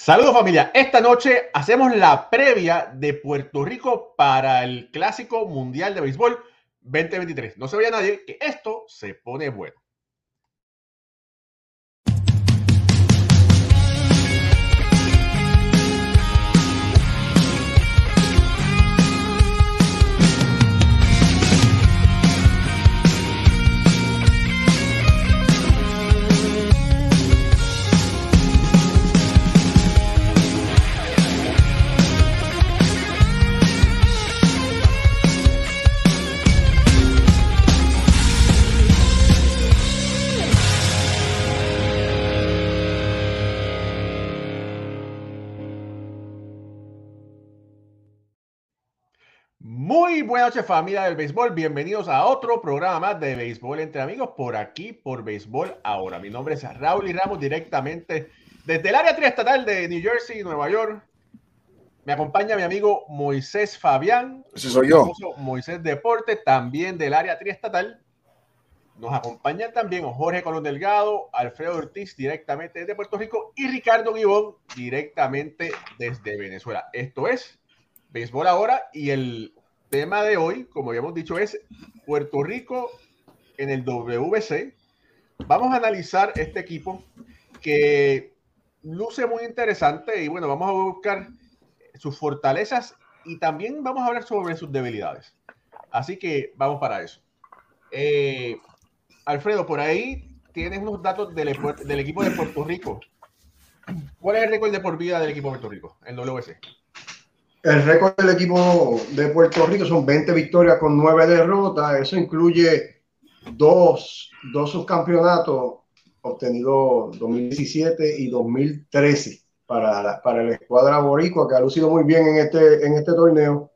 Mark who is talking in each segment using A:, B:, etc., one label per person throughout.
A: Saludos familia, esta noche hacemos la previa de Puerto Rico para el Clásico Mundial de Béisbol 2023. No se vaya nadie que esto se pone bueno. Muy buenas noches familia del béisbol, bienvenidos a otro programa de béisbol entre amigos por aquí por béisbol ahora. Mi nombre es Raúl y Ramos directamente desde el área triestatal de New Jersey, Nueva York. Me acompaña mi amigo Moisés Fabián.
B: Ese soy yo.
A: Moisés Deporte, también del área triestatal. Nos acompaña también Jorge Colón Delgado, Alfredo Ortiz directamente desde Puerto Rico y Ricardo Guibón directamente desde Venezuela. Esto es Béisbol ahora y el tema de hoy, como habíamos dicho, es Puerto Rico en el WC. Vamos a analizar este equipo que luce muy interesante y bueno, vamos a buscar sus fortalezas y también vamos a hablar sobre sus debilidades. Así que vamos para eso. Eh, Alfredo, por ahí tienes unos datos del, del, equipo de Puerto Rico. ¿Cuál es el récord de por vida del equipo de Puerto Rico en WC?
B: El récord del equipo de Puerto Rico son 20 victorias con 9 derrotas. Eso incluye dos, dos subcampeonatos obtenidos 2017 y 2013 para la, para la escuadra boricua, que ha lucido muy bien en este, en este torneo.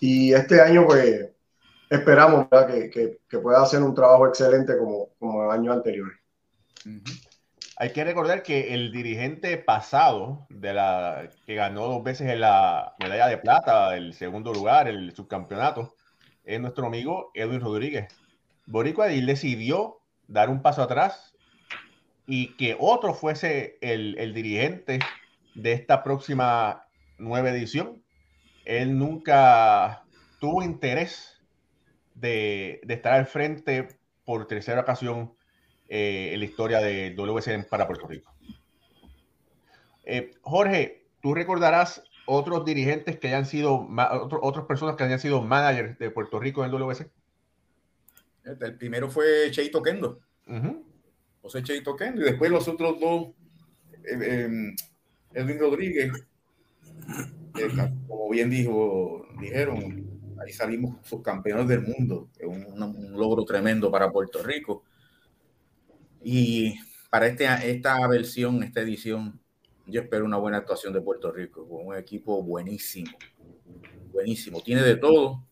B: Y este año, pues, esperamos que, que, que, pueda hacer un trabajo excelente como, como el año anterior.
A: Hay que recordar que el dirigente pasado de la que ganó dos veces la medalla de plata, el segundo lugar, el subcampeonato, es nuestro amigo Edwin Rodríguez. Boricua decidió dar un paso atrás y que otro fuese el, dirigente de esta próxima nueva edición. Él nunca tuvo interés de estar al frente por tercera ocasión eh, en la historia de WCN para Puerto Rico. Eh, Jorge, tú recordarás otros dirigentes que hayan sido, otras personas que hayan sido managers de Puerto Rico en el WC.
C: El primero fue Cheito Kendo. José Cheito Kendo. Y después los otros dos, eh, em, Edwin Rodríguez, como bien dijo, dijeron, ahí salimos subcampeones del mundo. Es un, logro tremendo para Puerto Rico. Y para este, esta versión, esta edición, yo espero una buena actuación de Puerto Rico, con un equipo buenísimo, buenísimo. Tiene de todo,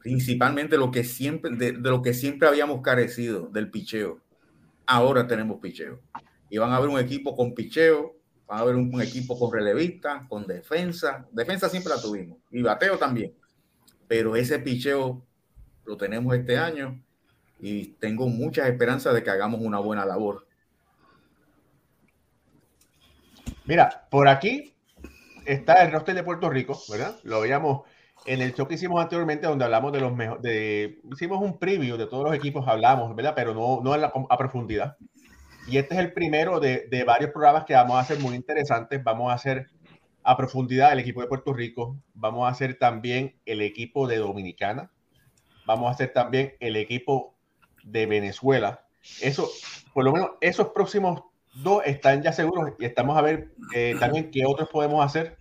C: principalmente lo que siempre, de, lo que siempre habíamos carecido, del picheo. Ahora tenemos picheo. Y van a ver un equipo con picheo, van a ver un, un equipo con relevista, con defensa. Defensa siempre la tuvimos, y bateo también. Pero ese picheo lo tenemos este año y tengo muchas esperanzas de que hagamos una buena labor.
A: Mira, por aquí está el roster de Puerto Rico, ¿verdad? Lo veíamos en el show que hicimos anteriormente, donde hablamos de los mejores, hicimos un preview de todos los equipos, hablamos, ¿verdad? Pero no, no a, profundidad. Y este es el primero de, de, varios programas que vamos a hacer muy interesantes. Vamos a hacer a profundidad el equipo de Puerto Rico, vamos a hacer también el equipo de Dominicana, vamos a hacer también el equipo de Venezuela. Eso, por lo menos esos próximos dos están ya seguros y estamos a ver eh, también qué otros podemos hacer,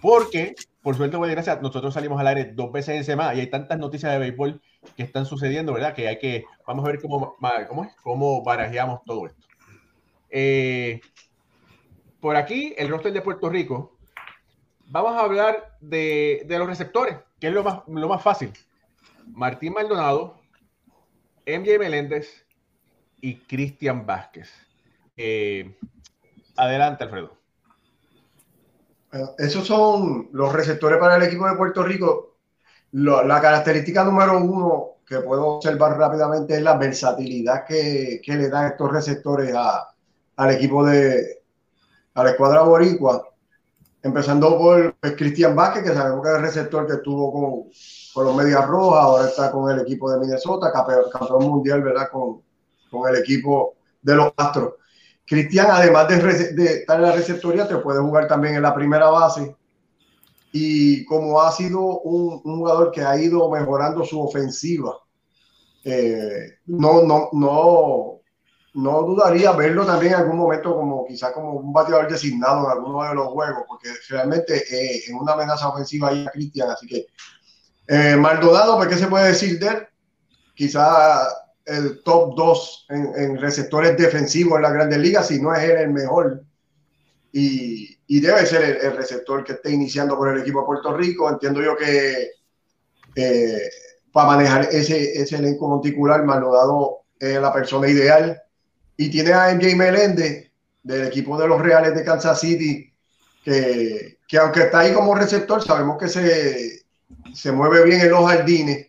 A: porque por suerte, buena gracias, nosotros salimos al aire dos veces en semana y hay tantas noticias de béisbol que están sucediendo, ¿verdad? Que hay que, vamos a ver cómo, cómo, es, cómo barajeamos todo esto. Eh, por aquí, el roster de Puerto Rico, vamos a hablar de, de los receptores, que es lo más, lo más fácil. Martín Maldonado, MJ Meléndez y Cristian Vázquez. Eh, adelante, Alfredo.
B: Esos son los receptores para el equipo de Puerto Rico. la característica número uno que puedo observar rápidamente es la versatilidad que, le dan estos receptores al equipo de, a la escuadra boricua, empezando por pues, Cristian Vázquez, que sabemos que es el receptor que estuvo con, con los Medias Rojas, ahora está con el equipo de Minnesota, campeón, mundial, ¿verdad? Con, con, el equipo de los Astros. Cristian, además de, estar en la receptoría, te puede jugar también en la primera base. Y como ha sido un, un jugador que ha ido mejorando su ofensiva, eh, no, no, no, no dudaría verlo también en algún momento como quizá como un bateador designado en alguno de los juegos, porque realmente eh, en una amenaza ofensiva ahí a Cristian, así que eh, Maldonado, ¿por qué se puede decir de él? Quizá el top 2 en, receptores defensivos en la Grandes Ligas, si no es él el mejor. Y, y debe ser el, receptor que esté iniciando por el equipo de Puerto Rico. Entiendo yo que eh, para manejar ese, ese elenco monticular, Maldonado es la persona ideal. Y tiene a MJ Meléndez del equipo de los Reales de Kansas City, que, que aunque está ahí como receptor, sabemos que se, se mueve bien en los jardines.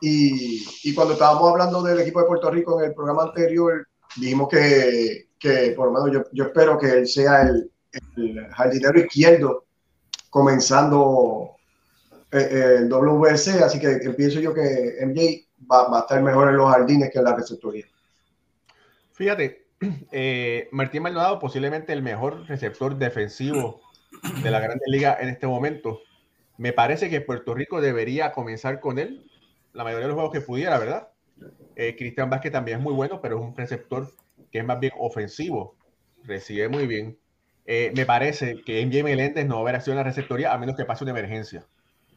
B: Y, y, cuando estábamos hablando del equipo de Puerto Rico en el programa anterior, dijimos que, que por lo menos yo, yo, espero que él sea el, el jardinero izquierdo comenzando eh, el WC, así que, pienso yo que MJ va, va, a estar mejor en los jardines que en la receptoría.
A: Fíjate, eh, Martín Maldonado posiblemente el mejor receptor defensivo de la Grande Liga en este momento. Me parece que Puerto Rico debería comenzar con él la mayoría de los juegos que pudiera, ¿verdad? Eh, Cristian Vázquez también es muy bueno, pero es un receptor que es más bien ofensivo. Recibe muy bien. Eh, me parece que MJ Meléndez no va a haber acción en la receptoría a menos que pase una emergencia.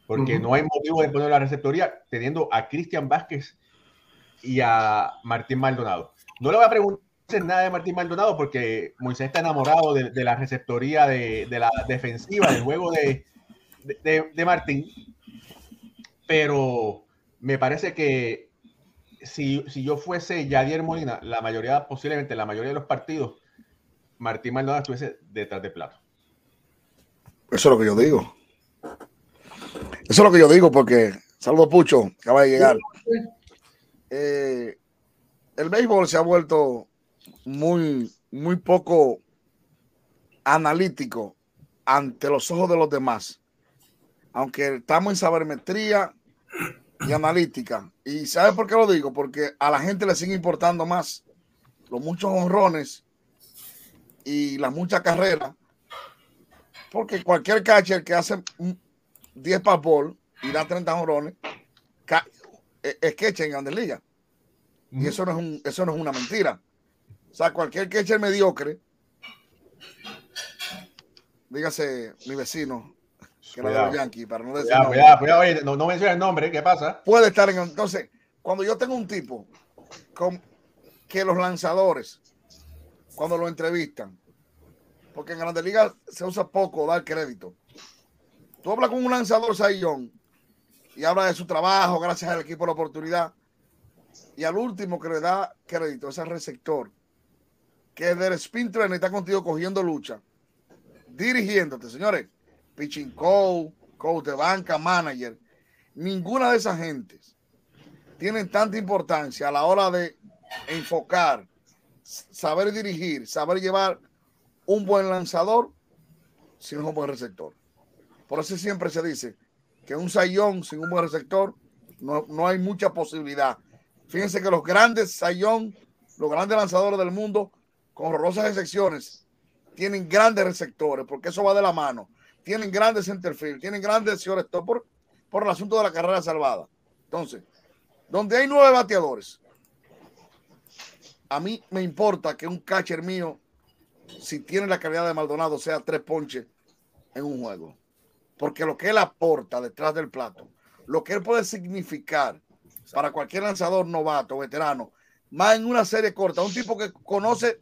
A: Porque no hay motivo de poner la receptoría teniendo a Cristian Vázquez y a Martín Maldonado. No le voy a preguntar nada de Martín Maldonado porque Moisés está enamorado de, de la receptoría de, de, la defensiva, del juego de, de, Martín, pero me parece que si, si, yo fuese Yadier Molina, la mayoría, posiblemente la mayoría de los partidos, Martín Maldonado estuviese detrás de plato.
D: Eso es lo que yo digo. Eso es lo que yo digo porque, saludo Pucho, acaba de llegar. Eh, el béisbol se ha vuelto muy, muy poco analítico ante los ojos de los demás aunque estamos en sabermetría y analítica. ¿Y sabe por qué lo digo? Porque a la gente le sigue importando más los muchos honrones y las muchas carreras. Porque cualquier catcher que hace 10 para y da 30 honrones, e, es catcher en Grandes Ligas. Y eso no, es un, eso no es una mentira. O sea, cualquier catcher mediocre, dígase mi vecino, que cuidado. Yankee, para no decir.
A: Cuidado, cuidado, cuidado, oye, no, no menciona el nombre, ¿qué pasa?
D: Puede estar en. Entonces, cuando yo tengo un tipo con, que los lanzadores, cuando lo entrevistan, porque en Grandes Ligas se usa poco dar crédito. Tú hablas con un lanzador Sayón y habla de su trabajo, gracias al equipo la oportunidad. Y al último que le da crédito es al receptor, que del spin trainer está contigo cogiendo lucha, dirigiéndote, señores pitching coach, coach de banca, manager, ninguna de esas gentes tienen tanta importancia a la hora de enfocar, saber dirigir, saber llevar un buen lanzador sin un buen receptor. Por eso siempre se dice que un sayón sin un buen receptor no, no hay mucha posibilidad. Fíjense que los grandes sayón, los grandes lanzadores del mundo, con horrorosas excepciones, tienen grandes receptores, porque eso va de la mano tienen grandes centerfield, tienen grandes señores por, por el asunto de la carrera salvada. Entonces, donde hay nueve bateadores, a mí me importa que un catcher mío, si tiene la calidad de Maldonado, sea tres ponches en un juego. Porque lo que él aporta detrás del plato, lo que él puede significar para cualquier lanzador novato, veterano, más en una serie corta, un tipo que conoce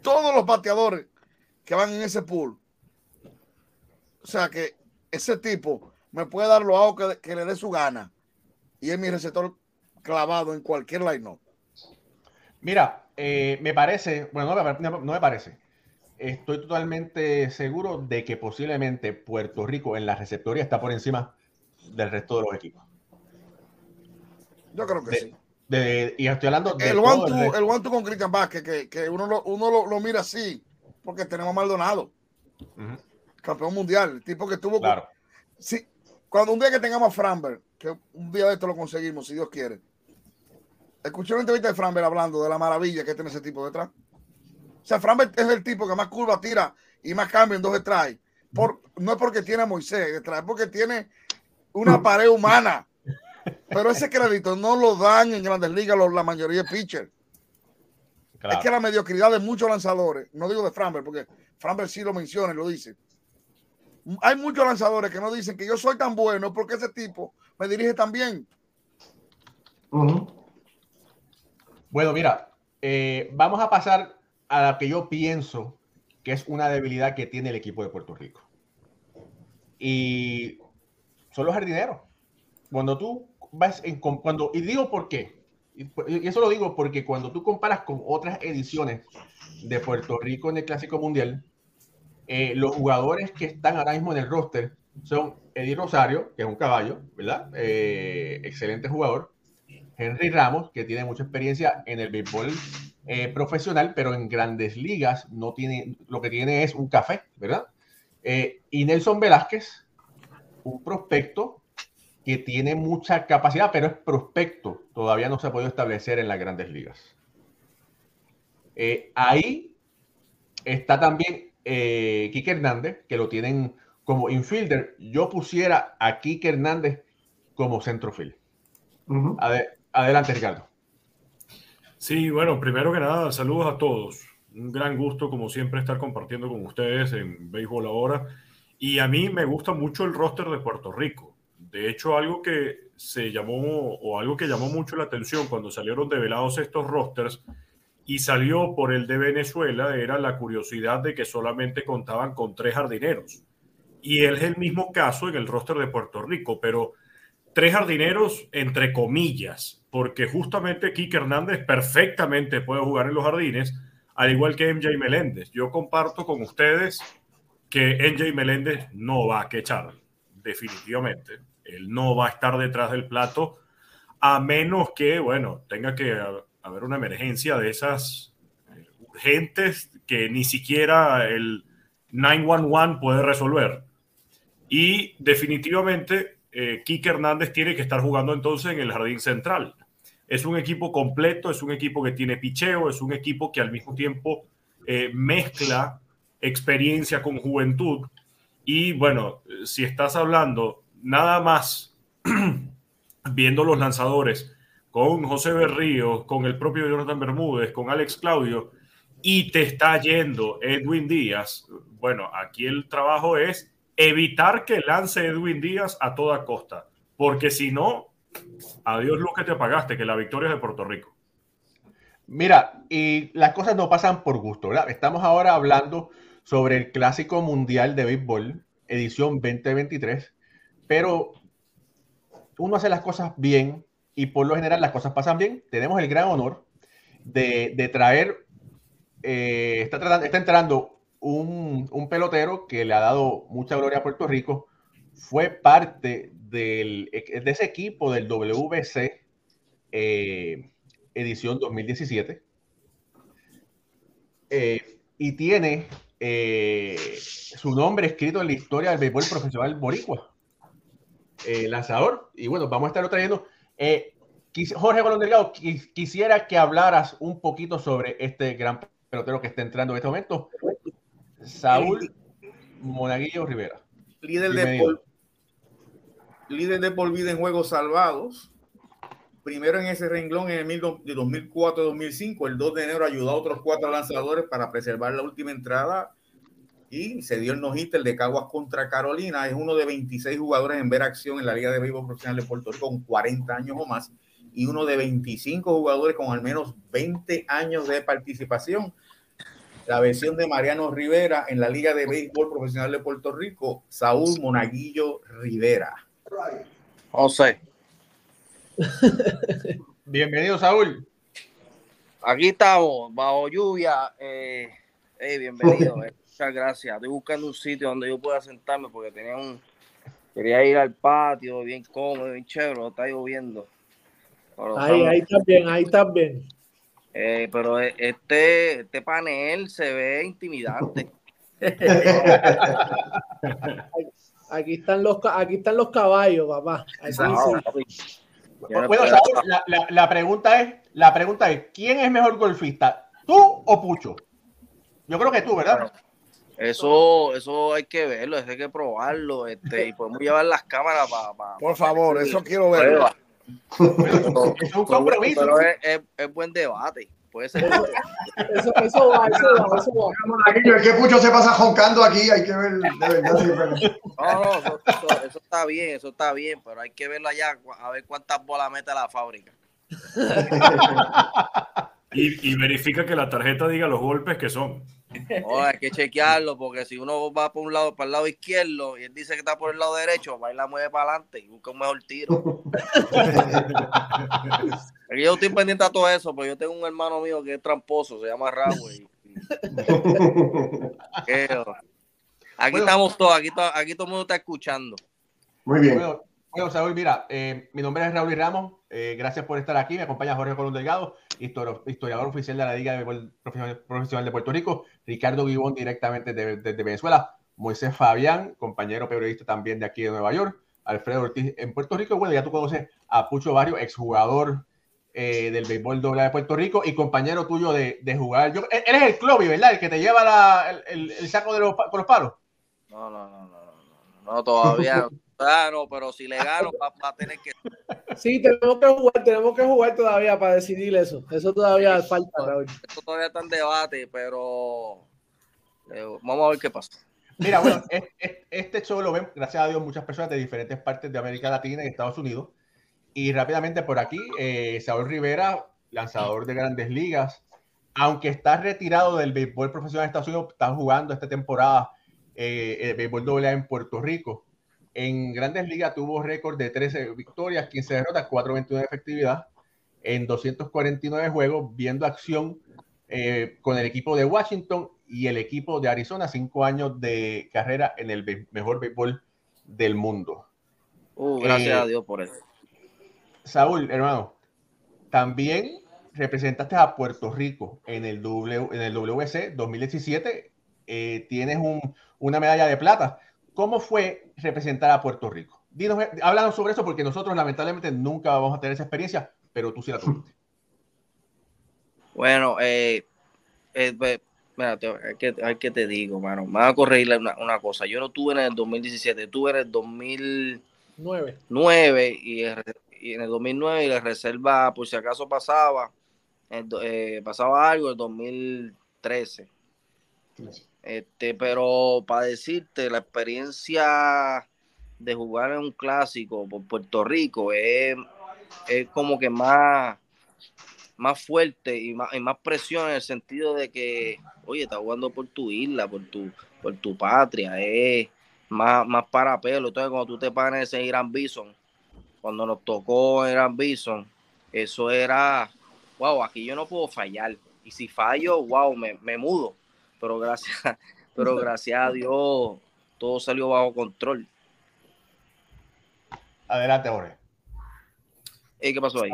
D: todos los bateadores que van en ese pool, o sea que ese tipo me puede dar lo hago que, le dé su gana. Y es mi receptor clavado en cualquier line-up.
A: Mira, eh, me parece, bueno, no, me parece. Estoy totalmente seguro de que posiblemente Puerto Rico en la receptoría está por encima del resto de los equipos.
D: Yo creo que sí.
A: y estoy hablando
D: de el one, two, el one con Cristian Vázquez, que, que uno, lo, uno lo, lo, mira así porque tenemos a Maldonado, campeón mundial, el tipo que tuvo.
A: Claro.
D: Sí, cuando un día que tengamos a Framberg, que un día de esto lo conseguimos, si Dios quiere. Escuché una entrevista de Framberg hablando de la maravilla que tiene ese tipo detrás. O sea, Framberg es el tipo que más curva tira y más cambio en dos detrás. Por, no es porque tiene a Moisés detrás, es porque tiene una pared humana. Pero ese crédito no lo dan en grandes ligas los- la mayoría de pitchers.
A: claro.
D: Es que la mediocridad de muchos lanzadores, no digo de Framberg, porque Framberg sí lo menciona y lo dice. Hay muchos lanzadores que no dicen que yo soy tan bueno porque ese tipo me dirige tan bien.
A: Bueno, mira, eh, vamos a pasar a la que yo pienso que es una debilidad que tiene el equipo de Puerto Rico. Y son los jardineros. Cuando tú vas en, cuando, y digo por qué. Y y eso lo digo porque cuando tú comparas con otras ediciones de Puerto Rico en el Clásico Mundial, eh, los jugadores que están ahora mismo en el roster son Eddie Rosario, que es un caballo, ¿verdad? Eh, excelente jugador. Henry Ramos, que tiene mucha experiencia en el béisbol eh, profesional, pero en grandes ligas no tiene, lo que tiene es un café, ¿verdad? Eh, y Nelson Velázquez, un prospecto que tiene mucha capacidad, pero es prospecto, todavía no se ha podido establecer en las grandes ligas. Eh, ahí está también eh, Quique Hernández, que lo tienen como infielder. Yo pusiera a Quique Hernández como centrofield. Adelante, Ricardo.
E: Sí, bueno, primero que nada, saludos a todos. Un gran gusto, como siempre, estar compartiendo con ustedes en Béisbol Ahora. Y a mí me gusta mucho el roster de Puerto Rico. De hecho, algo que se llamó, o algo que llamó mucho la atención cuando salieron develados estos rosters y salió por el de Venezuela, era la curiosidad de que solamente contaban con tres jardineros. Y es el mismo caso en el roster de Puerto Rico, pero tres jardineros entre comillas, porque justamente Kike Hernández perfectamente puede jugar en los jardines, al igual que MJ Meléndez. Yo comparto con ustedes que MJ Meléndez no va a quechar, definitivamente. Él no va a estar detrás del plato, a menos que, bueno, tenga que haber una emergencia de esas eh, urgentes que ni siquiera el 911 puede resolver. Y definitivamente, eh, Hernández tiene que estar jugando entonces en el jardín central. Es un equipo completo, es un equipo que tiene picheo, es un equipo que al mismo tiempo eh, mezcla experiencia con juventud. Y bueno, si estás hablando nada más viendo los lanzadores con José Berrío, con el propio Jonathan Bermúdez, con Alex Claudio, y te está yendo Edwin Díaz, bueno, aquí el trabajo es evitar que lance Edwin Díaz a toda costa, porque si no, adiós lo que te pagaste, que la victoria es de Puerto Rico.
A: Mira, y las cosas no pasan por gusto, ¿verdad? Estamos ahora hablando sobre el Clásico Mundial de Béisbol, edición 2023, pero uno hace las cosas bien y por lo general las cosas pasan bien. Tenemos el gran honor de, traer, eh, está, entrando un, pelotero que le ha dado mucha gloria a Puerto Rico, fue parte de ese equipo del WBC eh, edición 2017 eh, y tiene eh, su nombre escrito en la historia del béisbol profesional boricua. Eh, lanzador. Y bueno, vamos a estarlo trayendo. Eh, Jorge Colón Delgado, quis, quisiera que hablaras un poquito sobre este gran pelotero que está entrando en este momento, Saúl Monaguillo Rivera.
C: Líder de, por, líder de por vida en juegos salvados. Primero en ese renglón en el de 2004-2005, el 2 de enero ayudó a otros cuatro lanzadores para preservar la última entrada y se dio el no-hitter de Caguas contra Carolina. Es uno de 26 jugadores en ver acción en la Liga de Béisbol Profesional de Puerto Rico con 40 años o más y uno de 25 jugadores con al menos 20 años de participación. La versión de Mariano Rivera en la Liga de Béisbol Profesional de Puerto Rico, Saúl Monaguillo Rivera.
F: José.
A: Bienvenido, Saúl.
F: Aquí estamos, bajo lluvia. Eh, hey, bienvenido. Eh. Muchas gracias. Estoy buscando un sitio donde yo pueda sentarme porque tenía un. Quería ir al patio, bien cómodo, bien chévere, está lloviendo.
G: Pero ahí, ahí también, ahí también.
F: Eh, pero este, este panel se ve intimidante.
G: Aquí están los, aquí están los caballos, papá. Aquí sí.
A: Bueno, la, la, la, pregunta es, la pregunta es, ¿quién es mejor golfista? ¿Tú o Pucho? Yo creo que tú, ¿verdad?
F: Eso, eso hay que verlo, hay que probarlo, este, y podemos llevar las cámaras para.
D: Por favor, eso quiero verlo.
F: es un compromiso. Pero es, es, es buen debate. Puede ser. Eso,
G: eso, eso va, eso va, eso va.
B: El que Pucho se pasa joncando aquí, hay que ver. De verdad,
F: no, no, eso, eso, está bien, eso está bien, pero hay que verlo allá, a ver cuántas bolas mete la fábrica.
E: y, y verifica que la tarjeta diga los golpes que son.
F: Oh, hay que chequearlo porque si uno va por un lado, para el lado izquierdo y él dice que está por el lado derecho, va y la mueve para adelante y busca un mejor tiro. yo estoy pendiente a todo eso, pero yo tengo un hermano mío que es tramposo, se llama Raúl. aquí estamos todos, aquí, aquí todo el mundo está escuchando.
B: Muy bien.
A: Bueno, Saúl, mira, eh, mi nombre es Raúl y Ramos. Eh, gracias por estar aquí. Me acompaña Jorge Colón Delgado, historiador oficial de la Liga de Profesional de Puerto Rico. Ricardo Guibón, directamente desde de, Venezuela. Moisés Fabián, compañero periodista también de aquí de Nueva York. Alfredo Ortiz en Puerto Rico. Bueno, ya tú conoces a Pucho Barrio, exjugador eh, del béisbol doble de Puerto Rico y compañero tuyo de, de jugar. Yo, e-, eres el Clovi, ¿verdad? El que te lleva la, el, el, saco de los, con los palos.
F: No, no, no, no, no, no todavía. Ah, no, pero si le gano, va, a tener que.
G: Sí, tenemos que jugar, tenemos que jugar todavía para decidir eso. Eso todavía falta,
F: Eso todavía está en debate, pero eh, vamos a ver qué pasa.
A: Mira, bueno, este show lo ven, gracias a Dios, muchas personas de diferentes partes de América Latina y Estados Unidos. Y rápidamente por aquí, eh, Saúl Rivera, lanzador de grandes ligas, aunque está retirado del béisbol profesional de Estados Unidos, está jugando esta temporada eh, el béisbol AA en Puerto Rico. En Grandes Ligas tuvo récord de 13 victorias, 15 derrotas, 4.21 de efectividad en 249 juegos, viendo acción eh, con el equipo de Washington y el equipo de Arizona, cinco años de carrera en el mejor béisbol del mundo.
F: Uh, gracias a Dios por eso.
A: Saúl, hermano, también representaste a Puerto Rico en el, w, en el WC 2017. Eh, tienes un, una medalla de plata. ¿Cómo fue representar a Puerto Rico? Dinos, háblanos sobre eso porque nosotros lamentablemente nunca vamos a tener esa experiencia, pero tú sí la tuviste.
F: Bueno, eh, eh, mira, hay, que, hay que te digo, mano, me va a corregir una, una, cosa. Yo no tuve en el 2017, tuve en el 2009 9, y, y, en el 2009 y la reserva, por si acaso pasaba, eh, pasaba algo en el 2013. Este, pero para decirte, la experiencia de jugar en un clásico por Puerto Rico es, es como que más, más fuerte y más, y más presión en el sentido de que, oye, estás jugando por tu isla, por tu, por tu patria, es más, más para pelo. Entonces, cuando tú te panes en Irán Bison, cuando nos tocó Irán Bison, eso era, wow, aquí yo no puedo fallar. Y si fallo, wow, me, me mudo pero gracias, pero gracias a Dios todo salió bajo control.
A: Adelante, Jorge.
F: ¿Qué pasó ahí?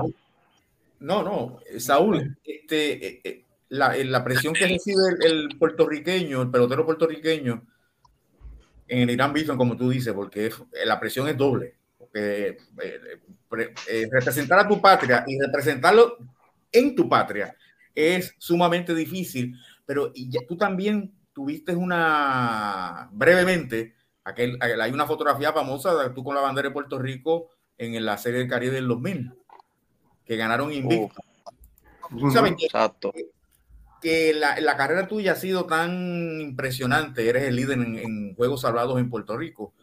C: No, no, Saúl, este, eh, eh, la, eh, la, presión que recibe el, puertorriqueño, el pelotero puertorriqueño en el Irán Bison, como tú dices, porque la presión es doble. Porque representar a tu patria y representarlo en tu patria es sumamente difícil pero y tú también tuviste una, brevemente, aquel, hay una fotografía famosa de tú con la bandera de Puerto Rico en la Serie del Caribe del 2000, que ganaron invicto. ¿Sabes Exacto. Que, la, la, carrera tuya ha sido tan impresionante, eres el líder en, en Juegos Salvados en Puerto Rico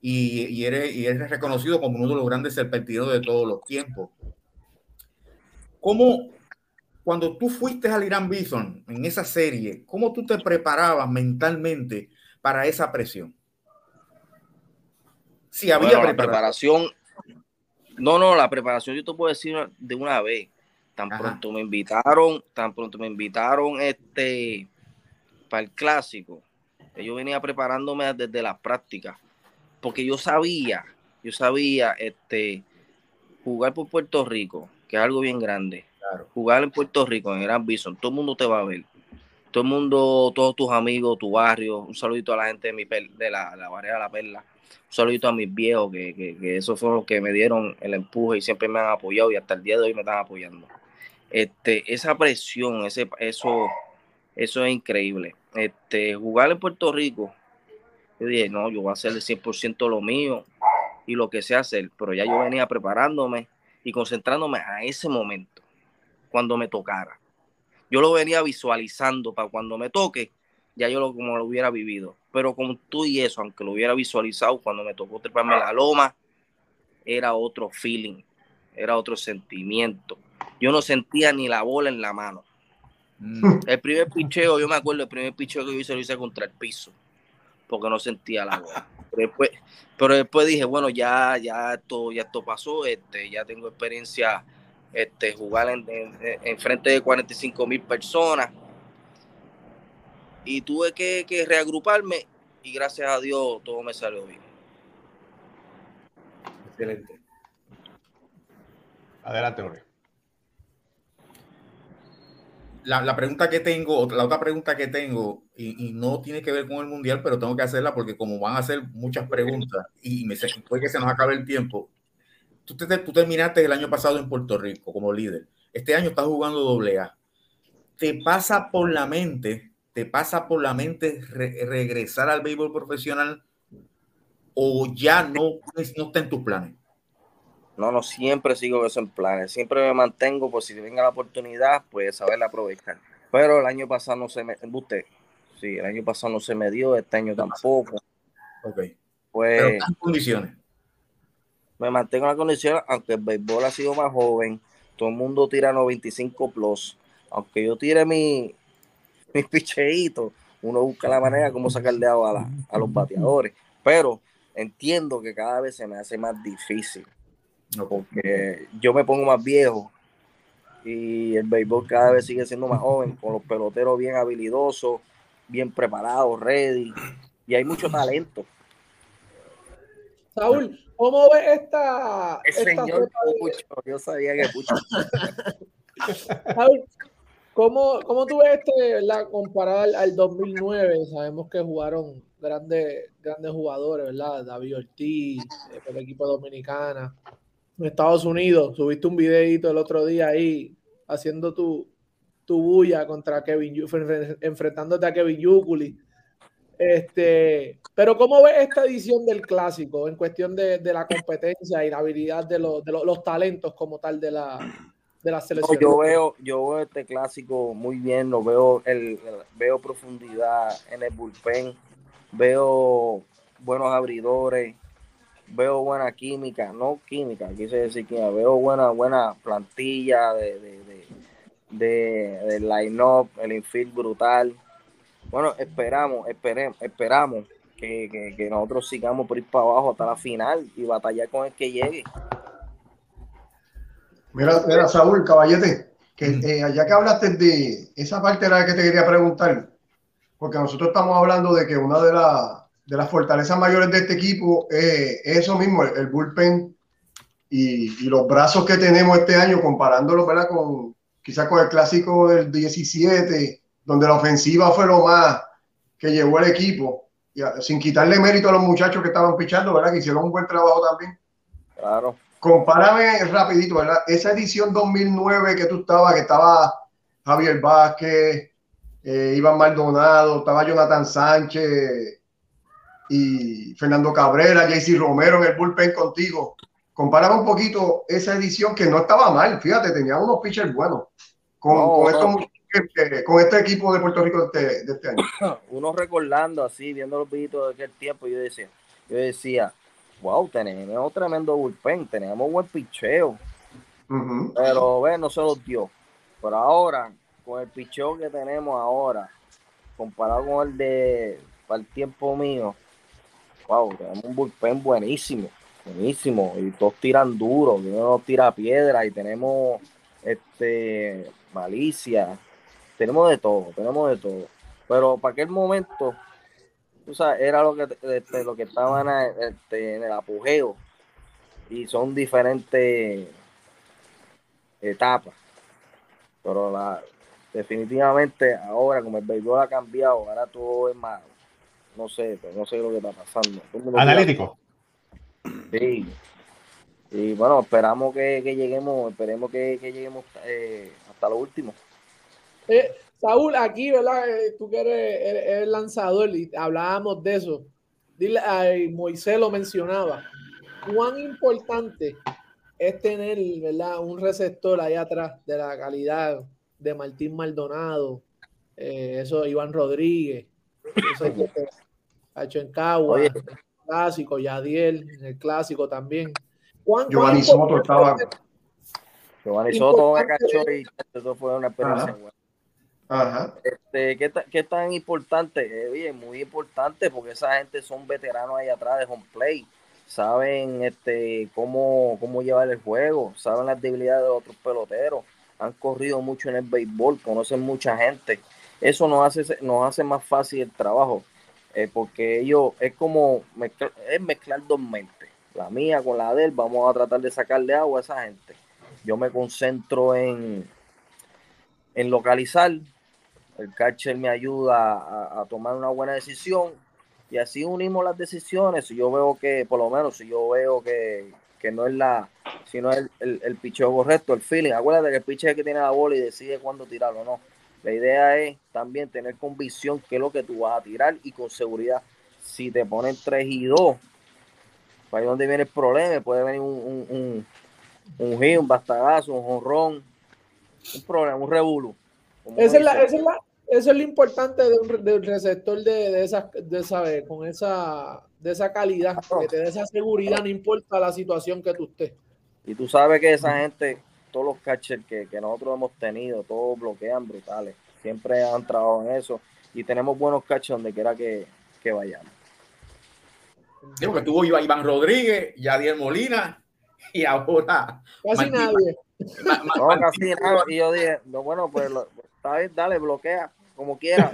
C: y, y, eres, y eres reconocido como uno de los grandes serpentineros de todos los tiempos. ¿Cómo, cuando tú fuiste al Irán Bison en esa serie, ¿cómo tú te preparabas mentalmente para esa presión?
F: Si había preparación. No, no, la preparación yo te puedo decir de una vez. Tan pronto me invitaron, tan pronto me invitaron este para el clásico. Yo venía preparándome desde las prácticas, porque yo sabía, yo sabía este jugar por Puerto Rico, que es algo bien grande Jugar en Puerto Rico, en Gran Bison, todo el mundo te va a ver. Todo el mundo, todos tus amigos, tu barrio. Un saludito a la gente de, mi de la, la barrera La Perla. Un saludito a mis viejos, que, que, que esos fueron los que me dieron el empuje y siempre me han apoyado y hasta el día de hoy me están apoyando. Este, esa presión, ese, eso, eso es increíble. Este, jugar en Puerto Rico, yo dije, no, yo voy a hacer el 100% lo mío y lo que sé hacer, pero ya yo venía preparándome y concentrándome a ese momento, cuando me tocara. Yo lo venía visualizando para cuando me toque, ya yo lo, como lo hubiera vivido. Pero con tú y eso, aunque lo hubiera visualizado cuando me tocó treparme la loma, era otro feeling, era otro sentimiento. Yo no sentía ni la bola en la mano. Mm. El primer picheo, yo me acuerdo, el primer picheo que yo hice lo hice contra el piso, porque no sentía la bola. Pero después, pero después dije, bueno, ya, ya esto, ya esto pasó, este, ya tengo experiencia este, jugar en, en, frente de 45 mil personas. Y tuve que, que, reagruparme y gracias a Dios todo me salió bien.
C: Excelente.
A: Adelante, Jorge
C: la, pregunta que tengo, la otra pregunta que tengo, y, no tiene que ver con el mundial, pero tengo que hacerla porque como van a hacer muchas preguntas y me puede que se nos acabe el tiempo. Tú, te, tú terminaste el año pasado en Puerto Rico como líder. Este año estás jugando doble A. ¿Te pasa por la mente, te pasa por la mente regresar al béisbol profesional o ya no, no está en tus planes?
F: No, no, siempre sigo eso en planes. Siempre me mantengo por si venga la oportunidad, pues saberla aprovechar. Pero el año pasado no se me. Usted, sí, el año pasado no se me dio, este año tampoco.
C: Ok. Pues. Pero en condiciones.
F: Me mantengo en la condición, aunque el béisbol ha sido más joven, todo el mundo tira 95 plus. Aunque yo tire mi, mis uno busca la manera como sacarle a, a los bateadores. Pero entiendo que cada vez se me hace más difícil porque yo me pongo más viejo y el béisbol cada vez sigue siendo más joven, con los peloteros bien habilidosos, bien preparados, ready, y hay mucho talento.
G: Saúl, ¿cómo ves esta...
F: señor yo sabía que Pucho.
G: ¿cómo, ¿cómo, tú ves este, la comparar al, 2009? Sabemos que jugaron grandes, grandes jugadores, ¿verdad? David Ortiz, eh, el equipo dominicana en Estados Unidos. Subiste un videito el otro día ahí haciendo tu, tu bulla contra Kevin enfrentándote a Kevin Yukuli. Este, pero ¿cómo ves esta edición del clásico en cuestión de, la competencia y la habilidad de, los, de los, talentos como tal de la, de la selección?
F: yo veo, yo veo este clásico muy bien, lo veo, el, veo profundidad en el bullpen, veo buenos abridores, veo buena química, no química, quise decir que veo buena, buena plantilla de, de, de, line-up, el infield brutal. Bueno, esperamos, esperemos, esperamos que, nosotros sigamos por ir para abajo hasta la final y batallar con el que llegue.
B: Mira, mira Saúl, caballete, que eh, ya que hablaste de esa parte era la que te quería preguntar, porque nosotros estamos hablando de que una de las de las fortalezas mayores de este equipo es eso mismo, el, bullpen y, los brazos que tenemos este año, comparándolo ¿verdad? con quizás con el clásico del 17, donde la ofensiva fue lo más que llevó el equipo, y, sin quitarle mérito a los muchachos que estaban pichando, ¿verdad? que hicieron un buen trabajo también.
F: Claro.
B: Compárame rapidito, ¿verdad? Esa edición 2009 que tú estabas, que estaba Javier Vázquez, eh, Iván Maldonado, estaba Jonathan Sánchez, y Fernando Cabrera, JC Romero en el bullpen contigo. Comparaba un poquito esa edición que no estaba mal, fíjate, tenía unos pitchers buenos con, con, este equipo de Puerto Rico de este, este año.
F: Uno recordando así, viendo los videitos de aquel tiempo, yo decía, yo decía, wow, tenemos tremendo bullpen, tenemos buen picheo. Pero bueno, no se los dio. Pero ahora, con el picheo que tenemos ahora, comparado con el de para el tiempo mío, wow, tenemos un bullpen buenísimo, buenísimo, y todos tiran duro, uno tira piedra y tenemos este malicia, tenemos de todo, tenemos de todo. Pero para aquel momento, o sea, era lo que este, lo que estaban este, en el apogeo y son diferentes etapas. Pero la, definitivamente ahora, como el béisbol ha cambiado, ahora todo es más, no sé, pues, no sé lo que está pasando.
A: Analítico.
F: Sí. Y bueno, esperamos que, lleguemos, esperemos que, lleguemos eh, hasta lo último.
G: Eh, Saúl, aquí, ¿verdad? Eh, tú que eres, el lanzador y hablábamos de eso. Dile, ay, Moisés lo mencionaba. ¿Cuán importante es tener, ¿verdad? Un receptor ahí atrás de la calidad de Martín Maldonado, eso Iván Rodríguez, eso que ha hecho en Cagua, el clásico, Yadiel, en el clásico también.
B: Giovanni Soto estaba.
F: Giovanni Soto me cachó y eso fue una experiencia Ajá. Este, ¿qué, ¿qué, tan importante? Eh, muy importante porque esa gente son veteranos ahí atrás de home play. Saben este, cómo, cómo llevar el juego, saben las debilidades de otros peloteros. Han corrido mucho en el béisbol, conocen mucha gente. Eso nos hace, nos hace más fácil el trabajo. Eh, porque ellos es como es mezclar dos mentes la mía con la de él, vamos a tratar de sacarle agua a esa gente. Yo me concentro en, en localizar, el catcher me ayuda a, tomar una buena decisión y así unimos las decisiones. Si yo veo que, por lo menos, si yo veo que, no es la, si no es el, el, picheo correcto, el feeling, acuérdate que el picheo es el que tiene la bola y decide cuándo tirarlo, no. La idea es también tener convicción qué es lo que tú vas a tirar y con seguridad. Si te ponen 3 y 2, ahí donde viene el problema, puede venir un, un, un, un, un bastagazo, un jonrón, un problema, un revuelo.
G: Esa es, la, esa es la, eso es lo importante de un, de un receptor de, de, esa, de saber, con esa, de esa calidad, que te dé esa seguridad, no importa la situación que tú estés.
F: Y tú sabes que esa gente, todos los catchers que, que nosotros hemos tenido, todos bloquean brutales. Siempre han trabajado en eso. Y tenemos buenos catchers donde quiera que, que vayamos.
C: Digo que tuvo Iván Rodríguez, Yadier Molina y ahora.
G: Casi nadie.
F: no, casi nada. Y yo dije, no, bueno, pues está bien, dale, bloquea, como quiera.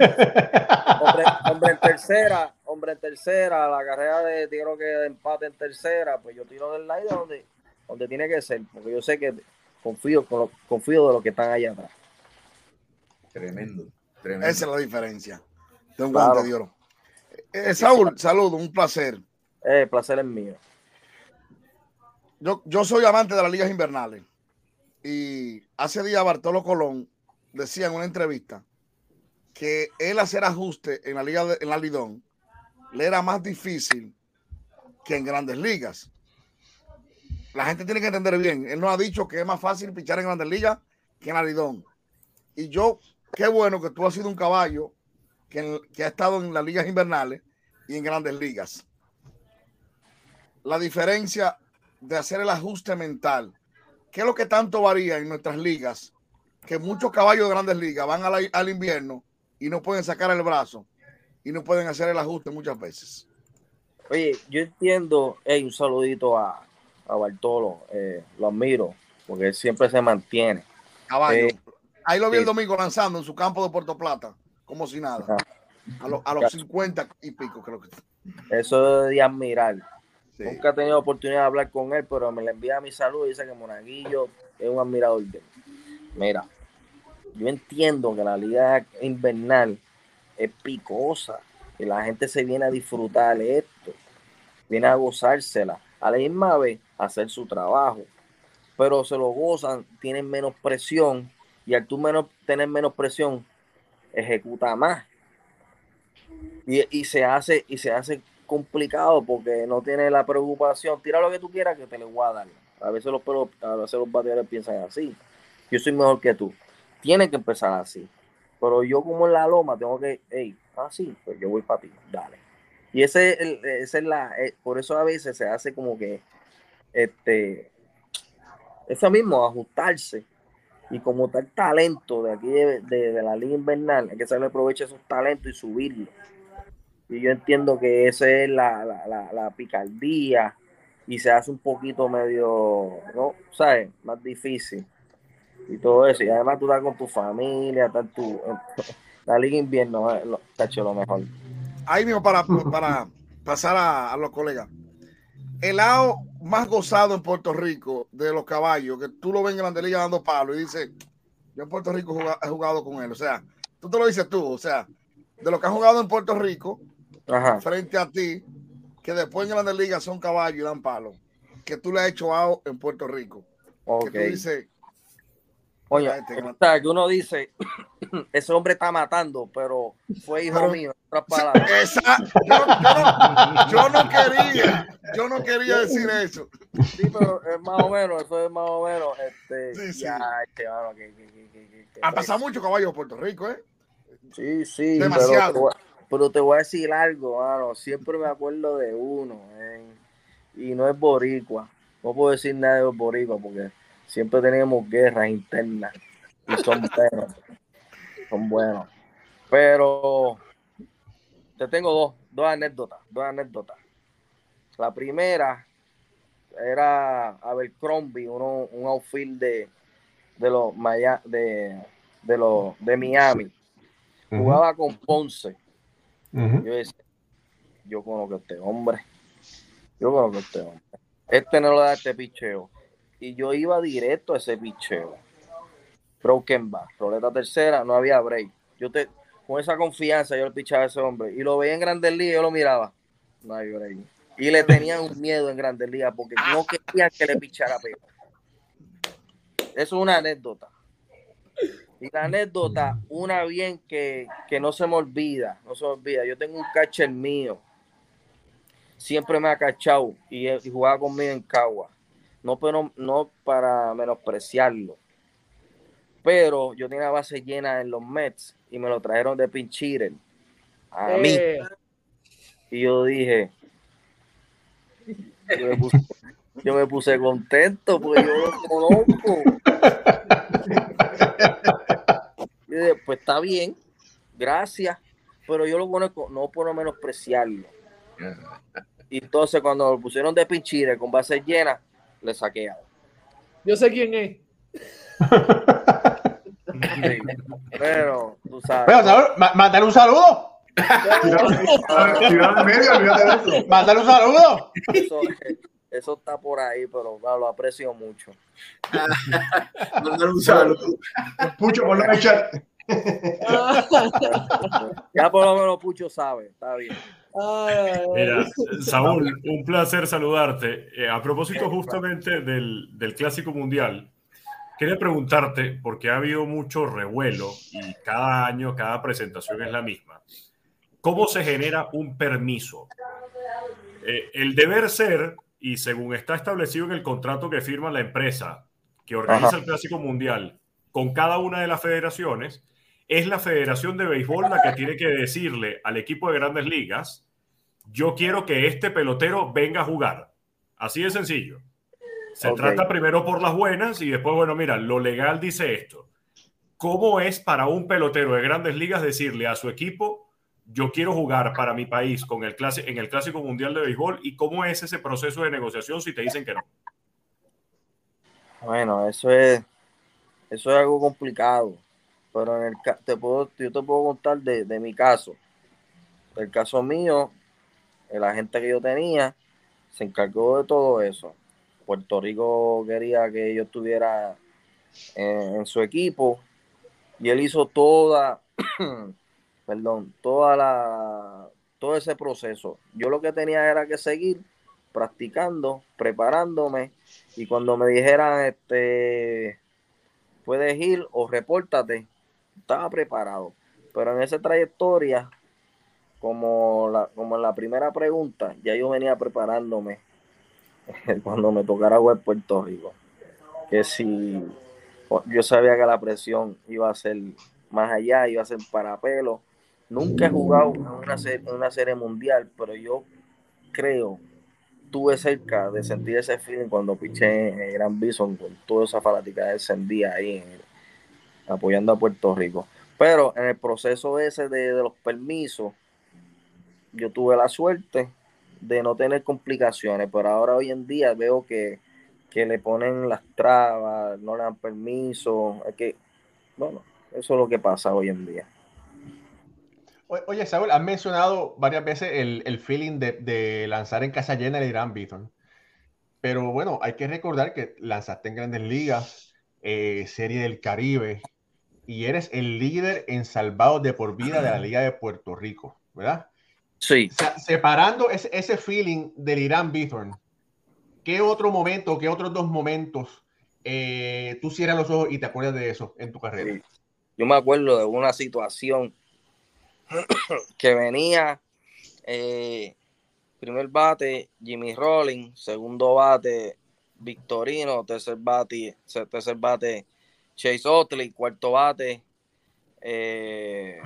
F: Hombre, en tercera, hombre en tercera, la carrera de tiro que de empate en tercera, pues yo tiro del aire donde, donde tiene que ser, porque yo sé que confío, confío de lo que están allá atrás.
C: Tremendo, tremendo.
D: Esa es la diferencia de un guante de oro. Eh, Saúl, saludo, un placer.
F: Eh, placer es mío.
D: Yo, yo soy amante de las ligas invernales. Y hace día Bartolo Colón decía en una entrevista que él hacer ajuste en la liga de, en la Lidón le era más difícil que en grandes ligas. La gente tiene que entender bien. Él nos ha dicho que es más fácil pichar en grandes ligas que en la Lidón. Y yo, qué bueno que tú has sido un caballo que, que ha estado en las ligas invernales y en grandes ligas la diferencia de hacer el ajuste mental. ¿Qué es lo que tanto varía en nuestras ligas? Que muchos caballos de grandes ligas van al invierno y no pueden sacar el brazo y no pueden hacer el ajuste muchas veces.
F: Oye, yo entiendo, hey, un saludito a, a Bartolo, eh, lo admiro, porque él siempre se mantiene.
D: Caballo. Eh, Ahí lo vi el domingo lanzando en su campo de Puerto Plata, como si nada. A, a los 50 y pico, creo que.
F: Eso es de admirar. Nunca he tenido oportunidad de hablar con él, pero me le envía mi salud y dice que Monaguillo es un admirador de él. Mira, yo entiendo que la liga invernal es picosa, que la gente se viene a disfrutar esto, viene a gozársela, a la misma vez hacer su trabajo, pero se lo gozan, tienen menos presión y al tú menos, tener menos presión, ejecuta más. Y, y, se hace y se hace complicado porque no tiene la preocupación. Tira lo que tú quieras que te le voy a dar. A veces los, a veces los bateadores piensan así. Yo soy mejor que tú. Tiene que empezar así. Pero yo como en la loma tengo que, hey, así, pues yo voy para ti, dale. Y ese, ese es la, eh, por eso a veces se hace como que, este, eso mismo, ajustarse. Y como tal talento de aquí de, de, la liga invernal, hay que saber aprovechar esos talentos y subirlo y yo entiendo que esa es la, la, la, picardía y se hace un poquito medio, ¿no? ¿Sabes? Más difícil y todo eso. Y además tú estás con tu familia, estás tu, la liga invierno, está hecho lo mejor.
D: Ahí mismo para, para pasar a, los colegas. El lado más gozado en Puerto Rico de los caballos, que tú lo ves en la liga dando palo y dices, Yo en Puerto Rico he jugado con él. O sea, tú te lo dices tú. O sea, de lo que has jugado en Puerto Rico, frente a ti, que después en la liga son caballos y dan palo, que tú le has hecho a en Puerto Rico. Que tú dices,
F: Oye, o sea, que uno dice, ese hombre está matando, pero fue hijo mío.
D: yo, no, quería, yo no quería decir eso.
F: Sí, pero es más o menos, eso es más o menos. Este, sí, sí.
D: ha pasado mucho caballo en Puerto Rico, ¿eh?
F: Sí, sí. Demasiado. Pero, te voy a decir algo, mano. Siempre me acuerdo de uno, ¿eh? y no es boricua. No puedo decir nada de boricua porque siempre tenemos guerras internas y son buenos. Son buenos. Pero te tengo dos, dos anécdotas, dos anécdotas. La primera era Abercrombie, uno, un outfield de, de los de, de los de Miami. Jugaba con Ponce. Yo decía, yo conozco a este hombre. Yo conozco a este hombre. Este no lo da este picheo y yo iba directo a ese picheo. Broken back, roleta tercera, no había break. Yo te, con esa confianza yo le pichaba a ese hombre y lo veía en Grandes Ligas, yo lo miraba. No hay break. Y le tenían un miedo en Grandes Ligas porque no querían que le pichara peor. Eso es una anécdota. Y la anécdota, una bien que, que, no se me olvida, no se me olvida. Yo tengo un catcher mío, siempre me ha cachado y, y jugaba conmigo en Cagua no, pero, no para menospreciarlo, pero yo tenía la base llena en los Mets y me lo trajeron de pinchiren a mí. Eh. Y yo dije, yo me, puse, contento porque yo lo conozco. Y dije, pues está bien, gracias, pero yo lo conozco, no por menospreciarlo. Y entonces cuando lo pusieron de pinchire con base llena, le saquea.
G: Yo sé quién es.
F: pero tú sabes.
A: Pero, mandar un saludo. Mándale un saludo.
F: Eso, está por ahí, pero lo aprecio mucho.
B: Mándale un saludo. Pucho, por la chat.
F: ya por lo menos Pucho sabe, está bien.
E: Mira, Saúl, un placer saludarte. Eh, a propósito justamente del, del, Clásico Mundial, quería preguntarte, porque ha habido mucho revuelo y cada año, cada presentación es la misma, ¿cómo se genera un permiso? Eh, el deber ser, y según está establecido en el contrato que firma la empresa que organiza el Clásico Mundial con cada una de las federaciones, es la Federación de Béisbol la que tiene que decirle al equipo de grandes ligas, yo quiero que este pelotero venga a jugar. Así de sencillo. Se trata primero por las buenas y después, bueno, mira, lo legal dice esto. ¿Cómo es para un pelotero de grandes ligas decirle a su equipo, yo quiero jugar para mi país con el en el Clásico Mundial de Béisbol? ¿Y cómo es ese proceso de negociación si te dicen que no?
F: Bueno, eso es, eso es algo complicado pero en el te puedo, yo te puedo contar de, mi caso. El caso mío, el agente que yo tenía se encargó de todo eso. Puerto Rico quería que yo estuviera en, su equipo y él hizo toda, perdón, toda la, todo ese proceso. Yo lo que tenía era que seguir practicando, preparándome y cuando me dijeran, este, puedes ir o repórtate, estaba preparado. Pero en esa trayectoria, como, la, como en la primera pregunta, ya yo venía preparándome cuando me tocara jugar Puerto Rico. Que si yo sabía que la presión iba a ser más allá, iba a ser para pelo. Nunca he jugado en una, serie, una serie mundial, pero yo creo, tuve cerca de sentir ese feeling cuando piché en Gran Bison con toda esa fanática encendida ahí en el, apoyando a Puerto Rico. Pero en el proceso ese de, los permisos, yo tuve la suerte de no tener complicaciones, pero ahora hoy en día veo que, le ponen las trabas, no le dan permiso, que, bueno, eso es lo que pasa hoy en día.
A: Oye, Saúl, has mencionado varias veces el, feeling de, lanzar en casa llena el Irán Beaton. Pero bueno, hay que recordar que lanzaste en grandes ligas, eh, Serie del Caribe, y eres el líder en salvados de por vida de la Liga de Puerto Rico, ¿verdad?
F: Sí.
A: separando ese, ese, feeling del Irán Bithorn, ¿qué otro momento, qué otros dos momentos eh, tú cierras los ojos y te acuerdas de eso en tu carrera?
F: Yo me acuerdo de una situación que venía eh, primer bate Jimmy Rolling, segundo bate Victorino, tercer bate, tercer bate Chase Otley, cuarto bate eh,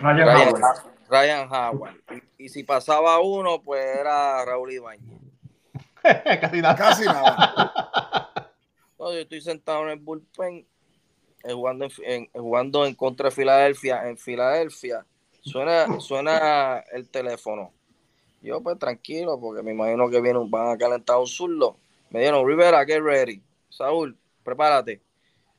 F: Ryan, Howard. Y, si pasaba uno, pues era Raúl Ibañez.
A: Casi nada. Casi
F: nada. yo estoy sentado en el bullpen eh, jugando en, jugando en contra de Filadelfia. En Filadelfia suena, suena el teléfono. Yo pues tranquilo, porque me imagino que viene, van a calentar un zurdo. Me dieron, Rivera, get ready. Saúl, prepárate.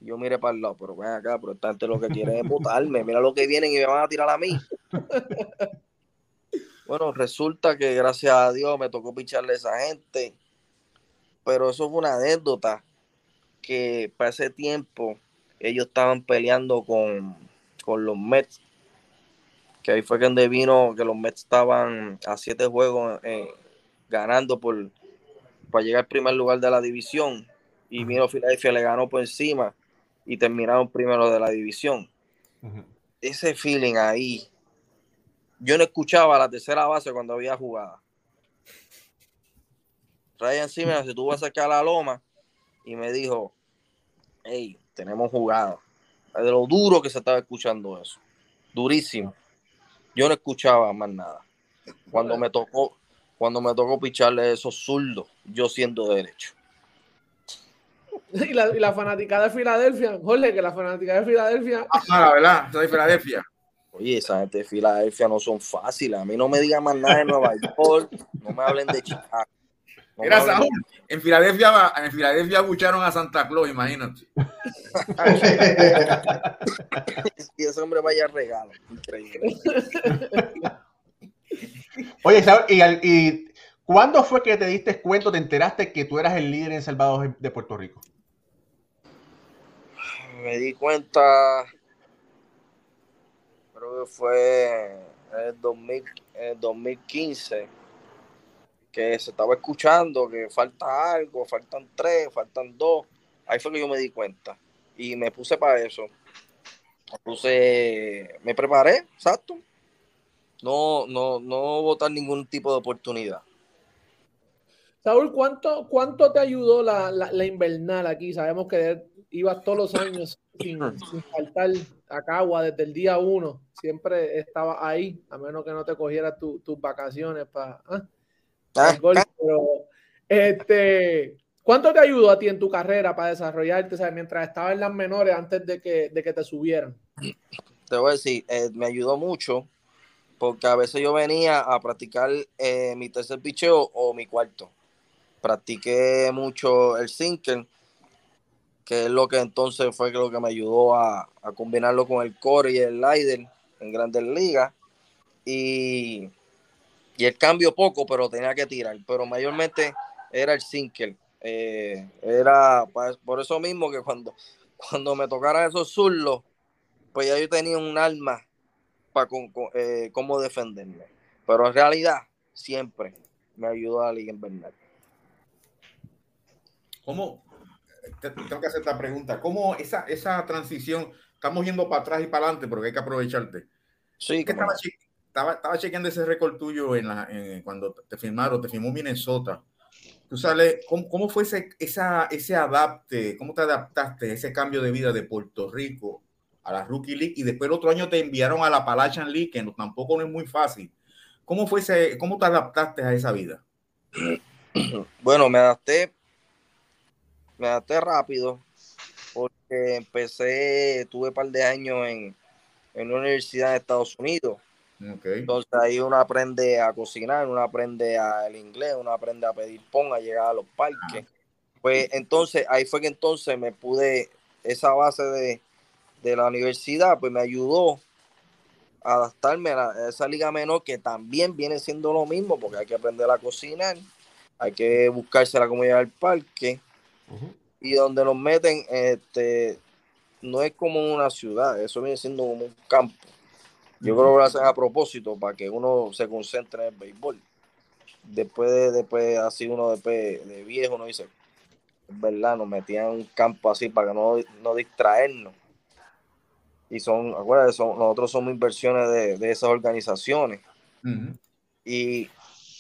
F: Yo mire para el lado, pero ven acá, pero esta gente lo que quiere es botarme. Mira lo que vienen y me van a tirar a mí. bueno, resulta que gracias a Dios me tocó picharle a esa gente. Pero eso fue una anécdota que para ese tiempo ellos estaban peleando con, los Mets. Que ahí fue donde vino que los Mets estaban a siete juegos eh, ganando por para llegar al primer lugar de la división. Y vino Filadelfia, le ganó por encima y terminaron primero de la división. Ese feeling ahí, yo no escuchaba la tercera base cuando había jugada. Ryan Simmons se tuvo a sacar la loma y me dijo, hey, tenemos jugada. De lo duro que se estaba escuchando eso. Durísimo. Yo no escuchaba más nada. Cuando me tocó, cuando me tocó picharle esos zurdos, yo siendo derecho.
G: Y la, y la fanática de Filadelfia, Jorge, que la fanática de Filadelfia.
C: Ah, la verdad, soy de Filadelfia.
F: Oye, esa gente de Filadelfia no son fáciles. A mí no me digan más nada de Nueva York, no me hablen de Chicago.
C: Saúl, en Filadelfia, en Filadelfia bucharon a Santa Claus, imagínate.
F: y ese hombre vaya regalo, increíble.
A: Oye, y, y ¿cuándo fue que te diste cuenta, te enteraste que tú eras el líder en Salvador de Puerto Rico?
F: me di cuenta, creo que fue en el, 2000, en 2015, que se estaba escuchando que falta algo, faltan tres, faltan dos. Ahí fue que yo me di cuenta y me puse para eso. Me puse, me preparé, exacto. No, no, no votar ningún tipo de oportunidad.
G: Saúl, ¿cuánto, cuánto te ayudó la, la invernal aquí? Sabemos que ibas todos los años sin, faltar a Cagua desde el día uno. Siempre estaba ahí, a menos que no te cogieras tus vacaciones para ¿ah? ah, ah. este, ¿Cuánto te ayudó a ti en tu carrera para desarrollarte mientras estabas en las menores antes de que, de que te subieran?
F: Te voy a decir, eh, me ayudó mucho porque a veces yo venía a practicar eh, mi tercer picheo o mi cuarto. Practiqué mucho el sinker que es lo que entonces fue lo que me ayudó a, combinarlo con el core y el Lider en grandes ligas. Y, y, el cambio poco, pero tenía que tirar. Pero mayormente era el sinker. Eh, era por eso mismo que cuando, cuando me tocaran esos zurdos, pues ya yo tenía un arma para eh, cómo defenderme. Pero en realidad, siempre me ayudó a la Liga Invernal.
C: ¿Cómo, tengo que hacer esta pregunta. ¿Cómo esa, esa transición, estamos yendo para atrás y para adelante porque hay que aprovecharte?
F: Sí,
C: que estaba, estaba, estaba, chequeando ese récord tuyo en la, cuando te firmaron, te firmó Minnesota. Tú sales, ¿cómo, cómo fue ese, esa, ese adapte? ¿Cómo te adaptaste ese cambio de vida de Puerto Rico a la Rookie League? Y después el otro año te enviaron a la Palachan League, que no, tampoco no es muy fácil. ¿Cómo, fue ese, ¿Cómo te adaptaste a esa vida?
F: Bueno, me adapté me adapté rápido porque empecé, tuve un par de años en, en una universidad de Estados Unidos. Entonces ahí uno aprende a cocinar, uno aprende a el inglés, uno aprende a pedir pon, a llegar a los parques. Pues entonces ahí fue que entonces me pude, esa base de, de la universidad, pues me ayudó a adaptarme a, esa liga menor que también viene siendo lo mismo porque hay que aprender a cocinar, hay que buscarse la comunidad del parque y donde nos meten, este, no es como una ciudad, eso viene siendo como un campo. Yo creo que lo hacen a propósito para que uno se concentre en el béisbol. Después de, después así uno después de viejo uno dice, es verdad, nos metían en un campo así para que no, no distraernos. Y son, acuérdate, son, nosotros somos inversiones de, de esas organizaciones. Y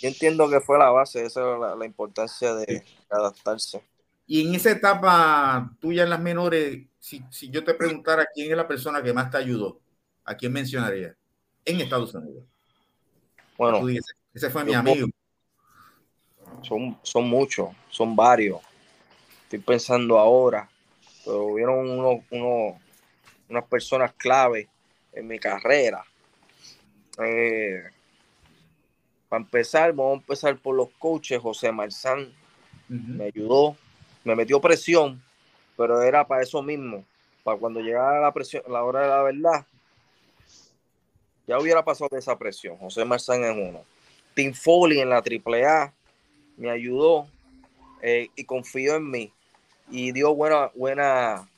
F: yo entiendo que fue la base, esa es la, la importancia de adaptarse.
C: Y en esa etapa tuya en las menores, si, si, yo te preguntara quién es la persona que más te ayudó, ¿a quién mencionaría en Estados Unidos?
F: Bueno,
C: dices, ese fue mi amigo.
F: Son, son muchos, son varios. Estoy pensando ahora, pero hubieron uno, uno, unas personas clave en mi carrera. Eh, para empezar, vamos a empezar por los coaches. José Marzán uh -huh. me ayudó, me metió presión, pero era para eso mismo, para cuando llegara la presión, la hora de la verdad, ya hubiera pasado de esa presión. José Marzán es uno. Tim Foley en la AAA me ayudó eh, y confió en mí y dio buena, buena,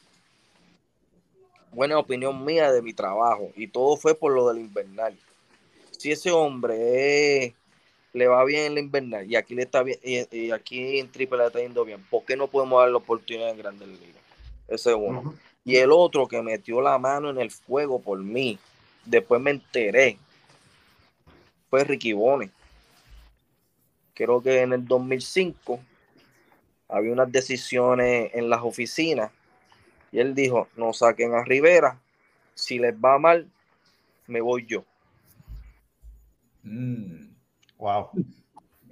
F: buena opinión mía de mi trabajo y todo fue por lo del invernal. Si ese hombre eh, le va bien en la invernal y aquí le está bien y, y aquí en Triple le está yendo bien, ¿por qué no podemos dar la oportunidad en Grandes Ligas? Ese es uno. Uh -huh. Y el otro que metió la mano en el fuego por mí, después me enteré, fue Ricky Bones. Creo que en el 2005 había unas decisiones en las oficinas y él dijo, no saquen a Rivera, si les va mal, me voy yo.
A: Mm. Wow.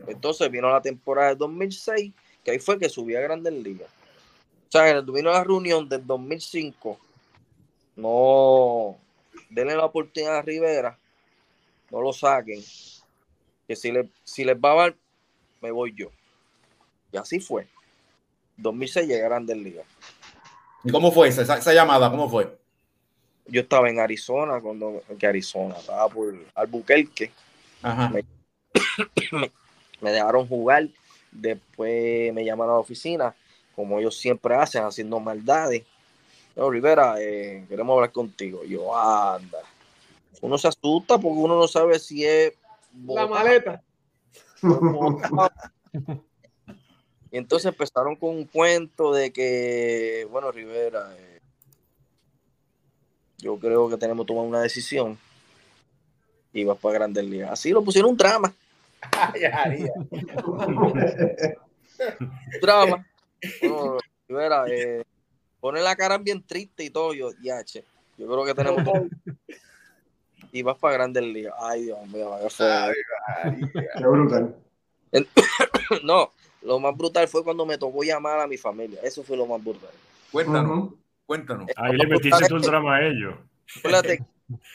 F: Entonces vino la temporada de 2006, que ahí fue que subí a Grandes Ligas. O sea, vino la reunión del 2005, no denle la oportunidad a Rivera, no lo saquen, que si, le, si les va mal, me voy yo. Y así fue. 2006 llegué a Grandes Ligas.
C: ¿Y cómo fue esa, esa, esa, llamada? ¿Cómo fue?
F: Yo estaba en Arizona, cuando que Arizona, estaba por Albuquerque.
C: Ajá.
F: Me, me, me, dejaron jugar, después me llamaron a la oficina, como ellos siempre hacen, haciendo maldades. No, Rivera, eh, queremos hablar contigo. Yo, anda. Uno se asusta porque uno no sabe si es...
G: La maleta.
F: Y entonces empezaron con un cuento de que, bueno, Rivera, eh, yo creo que tenemos que tomar una decisión y vas para Grandes Ligas. Así lo pusieron un drama. drama. Bueno, Rivera, eh, pone la cara bien triste y todo. Yo, yo creo que tenemos y vas para Grandes Ligas. Ay, Dios mío, qué feo.
B: Qué brutal.
F: no, lo más brutal fue cuando me tocó llamar a mi familia. Eso fue lo más brutal.
C: Cuéntanos, uh -huh. cuéntanos.
E: Ahí le metiste tu drama a ellos.
F: Acuérdate,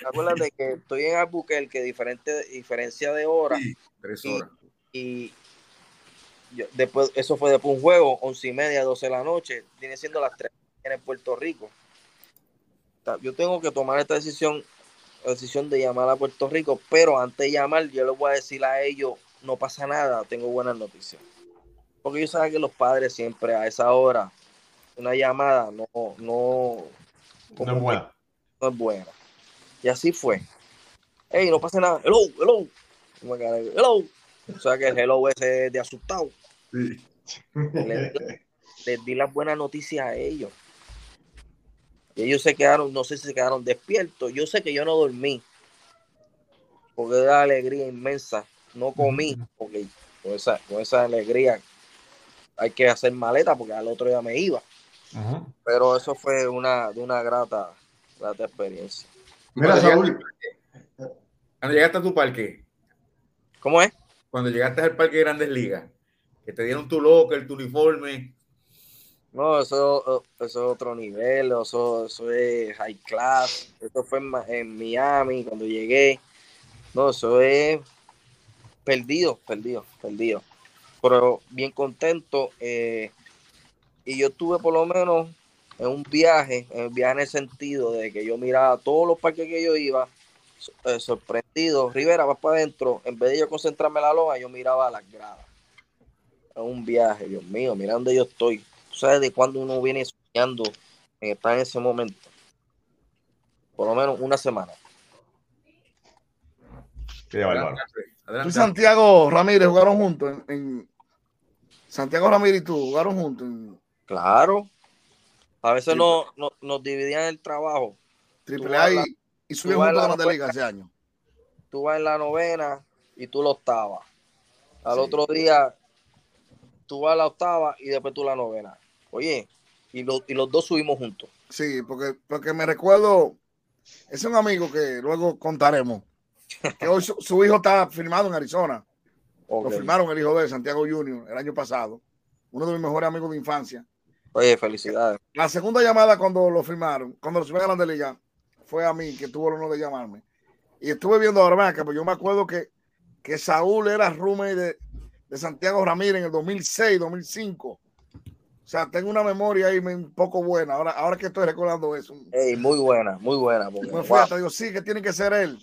F: acuérdate que estoy en Albuquerque, diferente diferencia de hora.
C: Sí, tres horas.
F: Y, y yo, después, eso fue después un juego, once y media, doce de la noche. Viene siendo las tres en Puerto Rico. Yo tengo que tomar esta decisión, la decisión de llamar a Puerto Rico, pero antes de llamar, yo les voy a decir a ellos, no pasa nada, tengo buenas noticias. Porque yo sé que los padres siempre a esa hora, una llamada no, no,
A: no es buena.
F: No es buena. Y así fue. Hey, no pasa nada. Hello, hello. Hello. O sea que el hello ese de asustado.
C: Sí.
F: Les, les, di las buenas noticias a ellos. Y ellos se quedaron, no sé si se quedaron despiertos. Yo sé que yo no dormí. Porque era alegría inmensa. No comí. Porque con esa, con esa alegría hay que hacer maleta porque al otro día me iba. Pero eso fue una, de una grata, grata experiencia.
B: Mira, Saúl.
C: Cuando llegaste a tu parque.
F: ¿Cómo es?
C: Cuando llegaste al parque de Grandes Ligas, que te dieron tu locker, tu uniforme.
F: No, eso, eso es otro nivel, eso, eso es high class. Eso fue en, en Miami cuando llegué. No, eso es perdido, perdido, perdido pero bien contento. Eh, y yo estuve por lo menos en un viaje, en un viaje en el sentido de que yo miraba todos los parques que yo iba, eh, sorprendido. Rivera, vas para adentro. En vez de yo concentrarme en la loja, yo miraba a las gradas. En un viaje, Dios mío, mira dónde yo estoy. Tú sabes de cuándo uno viene soñando en estar en ese momento. por lo menos una semana.
D: Tú y Santiago Ramírez jugaron juntos en, Santiago Ramírez y tú jugaron juntos.
F: Claro. A veces no, nos dividían el trabajo.
D: Triple A y, y subimos juntos de la liga ese año.
F: Tú vas en la novena y tú la octava. Al otro día tú vas a la octava y después tú la novena. Oye, y, y los dos subimos juntos.
D: Sí, porque, porque me recuerdo, es un amigo que luego contaremos, que hoy su, hijo está firmado en Arizona. Lo firmaron el hijo de Santiago Junior el año pasado, uno de mis mejores amigos de infancia.
F: Oye, felicidades.
D: La segunda llamada cuando lo firmaron, cuando lo subieron a la liga, fue a mí que tuvo el honor de llamarme. Y estuve viendo ahora que pues yo me acuerdo que, que Saúl era roommate de, de Santiago Ramírez en el 2006, 2005 o sea, tengo una memoria ahí un poco buena. Ahora, ahora que estoy recordando eso.
F: muy buena, muy buena. Porque,
D: me fui hasta digo, sí, que tiene que ser él.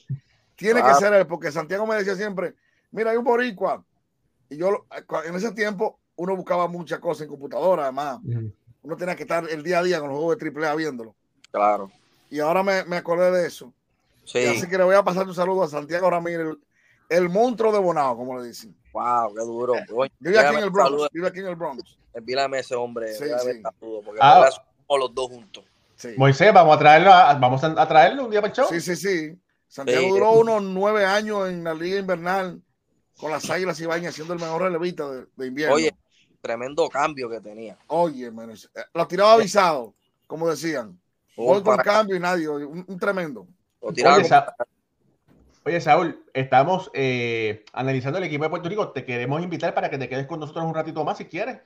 D: Tiene que ser él, porque Santiago me decía siempre, mira, hay un boricua. Y yo en ese tiempo uno buscaba muchas cosas en computadora, además. Uno tenía que estar el día a día con los juegos de AAA viéndolo.
F: Claro.
D: Y ahora me, me acordé de eso. Sí. así que le voy a pasar un saludo a Santiago Ramírez, el, monstruo de Bonao, como le dicen.
F: Wow, qué duro.
D: Vive aquí en el Bronx. Vive aquí en el Bronx
F: envíame ese hombre. Sí, sí. porque ah, los dos juntos.
A: Moisés, vamos a traerlo, vamos a traerlo un día para el show.
D: Sí, sí, sí. Santiago duró unos nueve años en la liga invernal con las águilas y bañas siendo el mejor relevista de, invierno.
F: Oye, tremendo cambio que tenía.
D: Oye, lo tiraba avisado, como decían. Hoy con cambio y nadie, un, tremendo.
A: Lo Oye, Saúl, estamos eh, analizando el equipo de Puerto Rico. Te queremos invitar para que te quedes con nosotros un ratito más si quieres.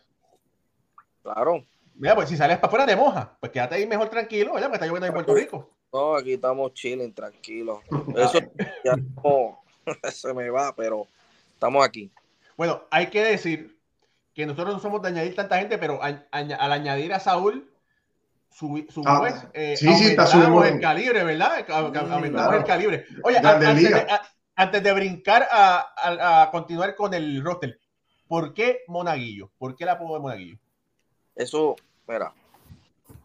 F: Claro.
A: Mira, pues si sales para afuera de moja, pues quédate ahí mejor tranquilo, ¿verdad? Porque está lloviendo en Puerto Rico.
F: No, aquí estamos chilling, tranquilos. Eso ya no se me va, pero estamos aquí.
A: Bueno, hay que decir que nosotros no somos de añadir tanta gente, pero al, añadir a Saúl, su, su
B: ah,
A: pues,
B: eh, sí, sí, está subiendo
A: el calibre, ¿verdad? Aumentamos el calibre. Oye, antes de, brincar a, a, continuar con el roster, ¿por qué Monaguillo? ¿Por qué el apodo de Monaguillo?
F: Eso, mira,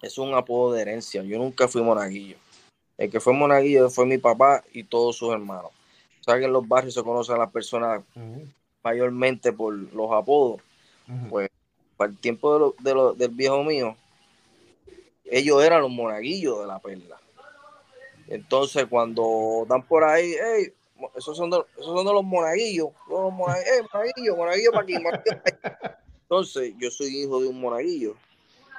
F: es un apodo de herencia. Yo nunca fui monaguillo. El que fue monaguillo fue mi papá y todos sus hermanos. Sea que en los barrios se conocen a las personas mayormente por los apodos. Pues para el tiempo de del viejo mío, ellos eran los monaguillos de la perla. Entonces cuando dan por ahí, hey, esos son de, esos son de los monaguillos, los monaguillos, monaguillo, monaguillo para aquí, monaguillo para aquí. Entonces, yo soy hijo de un monaguillo.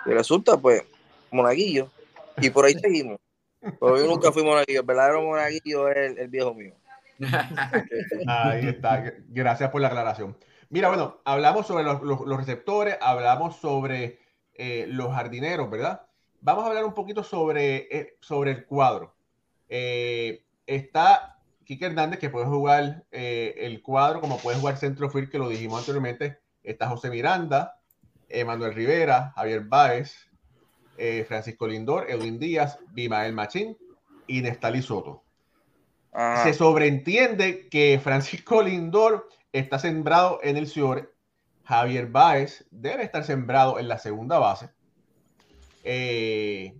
F: Y resulta, pues, monaguillo. Y por ahí seguimos. Pero yo nunca fui monaguillo. El verdadero monaguillo es el, viejo mío.
A: Ahí está. Gracias por la aclaración. Mira, bueno, hablamos sobre los, receptores, hablamos sobre eh, los jardineros, ¿verdad? Vamos a hablar un poquito sobre, eh, sobre el cuadro. Eh, está Kike Hernández, que puede jugar el cuadro, como puede jugar centrofield, que lo dijimos anteriormente está José Miranda, Emanuel Rivera, Javier Báez, Francisco Lindor, Edwin Díaz, Bimael Machín y Nestali Soto. Se sobreentiende que Francisco Lindor está sembrado en el Ciore. Javier Báez debe estar sembrado en la segunda base. Eh,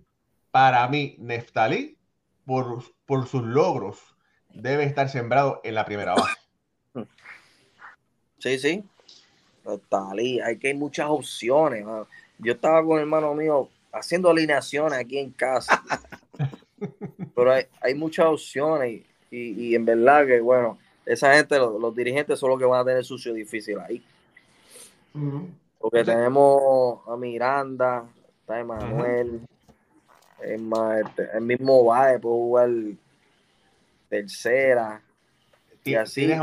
A: para mí, Neftalí, por, por sus logros, debe estar sembrado en la primera base.
F: Sí, sí, Talí, hay que hay muchas opciones. Yo estaba con el hermano mío haciendo alineaciones aquí en casa. Pero hay, muchas opciones y, en verdad que, bueno, esa gente, los, dirigentes son los que van a tener sucio difícil ahí. Porque tenemos a Miranda, está Emanuel, este, el mismo Valle puede jugar tercera.
A: Y así. Tienes,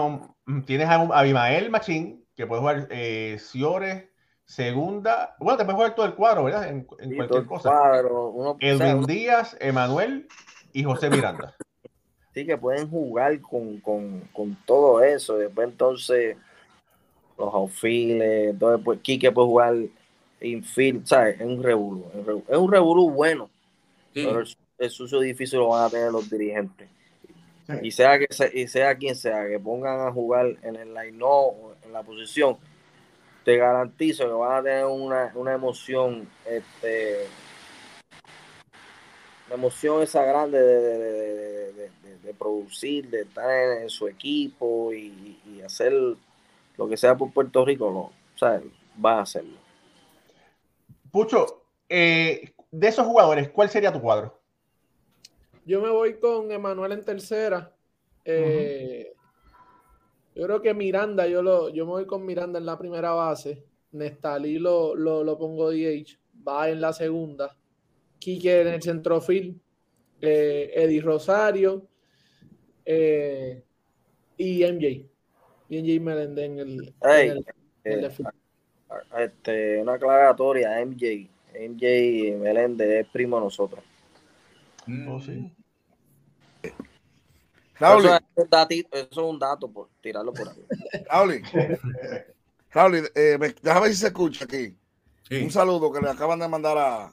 A: tienes a, a Abimael Machín, que puede jugar eh, Ciores, segunda. Bueno, te puedes jugar todo el cuadro, ¿verdad? En, cualquier cosa. Cuadro, Edwin Díaz, Emanuel y José Miranda.
F: Sí, que pueden jugar con, todo eso. Después, entonces, los outfields, entonces, pues, Quique puede jugar infield, ¿sabes? Es un revolú. Es un revolú bueno. Pero el, sucio difícil lo van a tener los dirigentes. Y sea que y sea quien sea, que pongan a jugar en el line no en la posición, te garantizo que van a tener una, emoción este, la emoción esa grande de, de, de, de producir, de estar en, su equipo y, y, hacer lo que sea por Puerto Rico, no, o sea, va a hacerlo.
A: Pucho, eh, de esos jugadores, ¿cuál sería tu cuadro?
G: Yo me voy con Emanuel en tercera. Eh, yo creo que Miranda, yo, lo, yo me voy con Miranda en la primera base. Nestalí lo, lo, lo pongo DH. Va en la segunda. Quique en el centrofil. Eh, Eddie Rosario. Eh, y MJ. Y MJ Melende en el.
F: en el, en el este, una aclaratoria, MJ. MJ Melende es primo de nosotros.
A: Mm. Oh, sí.
F: Raúl. Eso, es datito, eso es un dato por tirarlo por ahí.
D: Raúl, Raúl eh, déjame ver si se escucha aquí. Sí. Un saludo que le acaban de mandar a,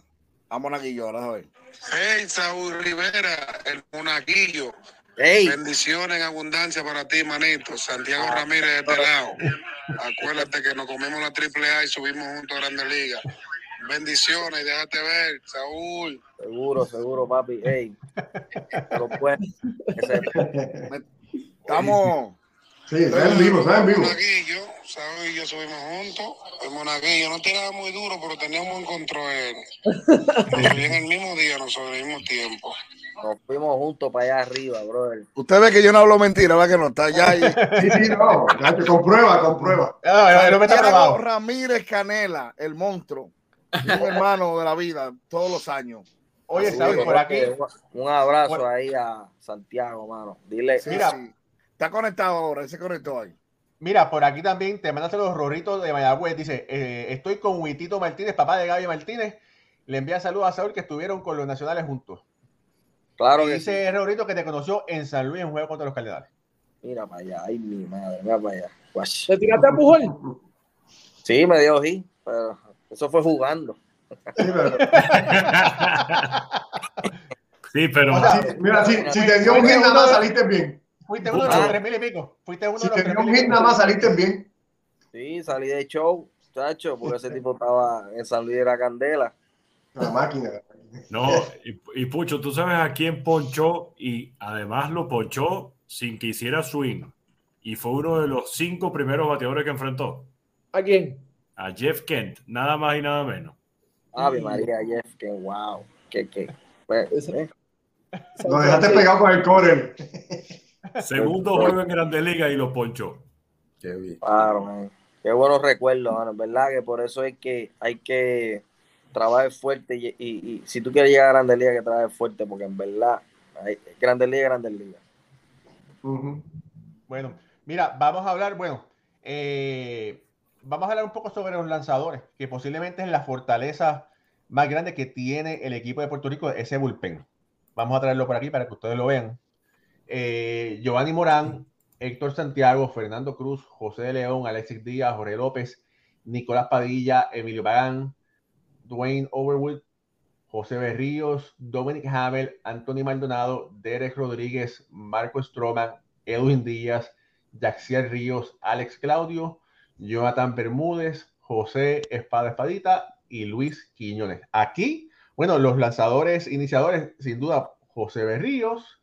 D: a Monaguillo. Ahora, a ver.
H: Hey, Saúl Rivera, el Monaguillo.
F: Hey.
H: Bendiciones en abundancia para ti, manito. Santiago ah, Ramírez de este lado. Acuérdate que nos comimos la triple A y subimos juntos a Grandes Ligas. Bendiciones, déjate ver, Saúl.
F: Seguro, seguro, papi. Hey, pero pues,
D: Estamos.
B: Sí, está en vivo, está en vivo.
H: Monaguillo, Saúl y yo subimos juntos. El Monaguillo no tiraba muy duro, pero teníamos un control. en el mismo día, nosotros, el mismo tiempo.
F: Nos fuimos juntos para allá arriba, brother.
D: Usted ve que yo no hablo mentira, ¿verdad que no está allá? Ahí.
B: sí, sí, no. Comprueba, comprueba.
A: No, no
D: Ramírez Canela, el monstruo un hermano de la vida todos los años.
A: Oye, ¿sabes? Por aquí.
F: Un abrazo ahí a Santiago, mano. Dile.
D: mira, está conectado ahora, él se conectó ahí.
A: Mira, por aquí también te mandas los roritos de Mayagüez. Dice: eh, Estoy con Huitito Martínez, papá de Gaby Martínez. Le envía saludos a Saúl que estuvieron con los nacionales juntos.
F: Claro.
A: Y dice sí. Rorito que te conoció en San Luis en juego contra los Cardenales.
F: Mira para allá, ay mi madre, mira para allá.
G: ¿Te tiraste a Pujol?
F: Sí, me dio sí, pero eso fue jugando.
E: Sí, pero.
B: O sea, mira, si, si, te dio un hit nada más, saliste bien.
A: Fuiste uno de los tres mil y pico. Fuiste uno
B: si te dio un hit nada más, saliste bien.
F: Sí, salí de show, chacho, porque ese tipo estaba en San Luis de la Candela.
B: La máquina.
E: No, y, y, Pucho, tú sabes a quién ponchó y además lo ponchó sin que hiciera swing. Y fue uno de los cinco primeros bateadores que enfrentó.
G: ¿A quién?
E: A Jeff Kent, nada más y nada menos.
F: Ave María, Jeff Kent, wow. ¿Qué, qué? Pues, eh.
B: Lo dejaste pegado con el core.
E: Segundo juego en Grande Liga y lo ponchó.
F: Qué bien. Claro, man. Qué buenos recuerdos, mano. ¿Verdad? Que por eso hay que, hay que trabajar fuerte y, y, y si tú quieres llegar a Grande Liga, que trabajar fuerte porque en verdad, hay, Grande Liga, Grande Liga.
A: Uh -huh. Bueno, mira, vamos a hablar, bueno, eh, vamos a hablar un poco sobre los lanzadores, que posiblemente es la fortaleza más grande que tiene el equipo de Puerto Rico, ese bullpen. Vamos a traerlo por aquí para que ustedes lo vean. Eh, Giovanni Morán, Héctor Santiago, Fernando Cruz, José de León, Alexis Díaz, Jorge López, Nicolás Padilla, Emilio Pagán, Dwayne Overwood, José Berríos, Dominic Hamel, Anthony Maldonado, Derek Rodríguez, Marco Stroman, Edwin Díaz, Jaxiel Ríos, Alex Claudio, Jonathan Bermúdez, José Espada Espadita y Luis Quiñones. Aquí, bueno, los lanzadores iniciadores, sin duda, José Berríos,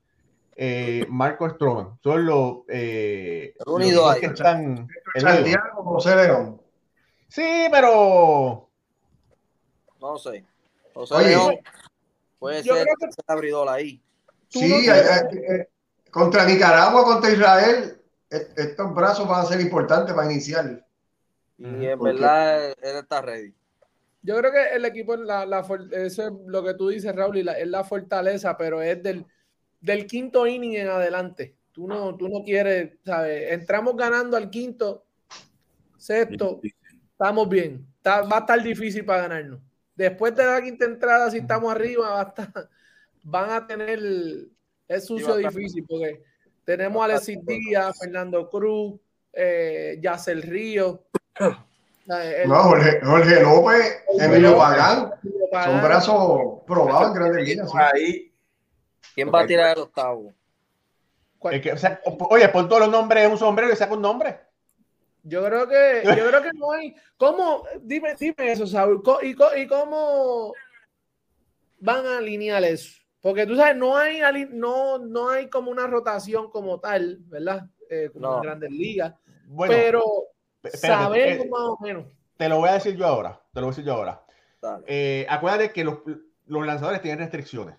A: eh, Marco Stroman, son los, eh,
F: los
A: que están.
B: Santiago, José León.
A: Sí, pero.
F: No sé. José Oye, León puede ser que... se abridor ahí.
B: Sí, no eh, contra Nicaragua, contra Israel, estos brazos van a ser importantes para iniciar.
F: Y en verdad él está ready.
G: Yo creo que el equipo, la, la, eso es lo que tú dices, Raúl, y la, es la fortaleza, pero es del, del quinto inning en adelante. Tú no, tú no quieres, ¿sabes? Entramos ganando al quinto, sexto, estamos bien. Está, va a estar difícil para ganarnos. Después de la quinta entrada, si estamos arriba, va a estar, van a tener, es sucio difícil, porque tenemos a Alexis Díaz, Fernando Cruz, eh, Yacel Río.
B: El, no, Jorge, Jorge López, Emilio Pagán, son brazos probados en grandes ligas.
F: Ahí. ¿Quién va a tirar el octavo?
A: Que, o sea, oye, por todos los nombres un sombrero y saca un nombre.
G: Yo creo que, yo creo que no hay. ¿Cómo? Dime, dime eso, Saúl. ¿Y, ¿Y cómo van a alinear eso? Porque tú sabes, no hay, no, no hay como una rotación como tal, ¿verdad? Eh, como en grandes ligas. pero sabemos más o menos.
A: Te lo voy a decir yo ahora. Te lo voy a decir yo ahora. Eh, acuérdate que los, los, lanzadores tienen restricciones.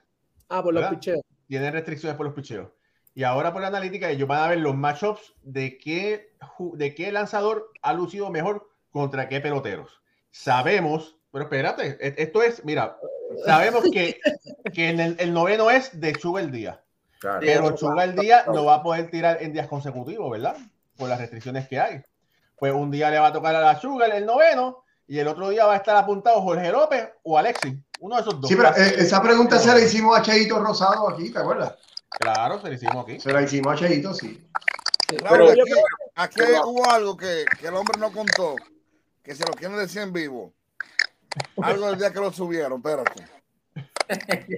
G: Ah, por los picheos.
A: Tienen restricciones por los picheos. Y ahora por la analítica ellos van a ver los matchups de qué, de qué lanzador ha lucido mejor contra qué peloteros. Sabemos, pero espérate, e, esto es, mira, sabemos que, que el, el, noveno es de Chuga el día. Pero Chuga el día no va a poder tirar en días consecutivos, ¿verdad? Por las restricciones que hay. Pues un día le va a tocar a la Chuga el noveno y el otro día va a estar apuntado Jorge López o Alexis. Uno de esos dos.
B: Sí, pero eh, esa pregunta se la hicimos a Cheito Rosado aquí, ¿te acuerdas?
A: Claro, se la hicimos aquí.
B: Se la hicimos a Cheito, sí.
D: Claro, aquí, aquí, hubo algo que, que, el hombre no contó, que se lo quieren decir en vivo. Algo del día que lo subieron, espérate.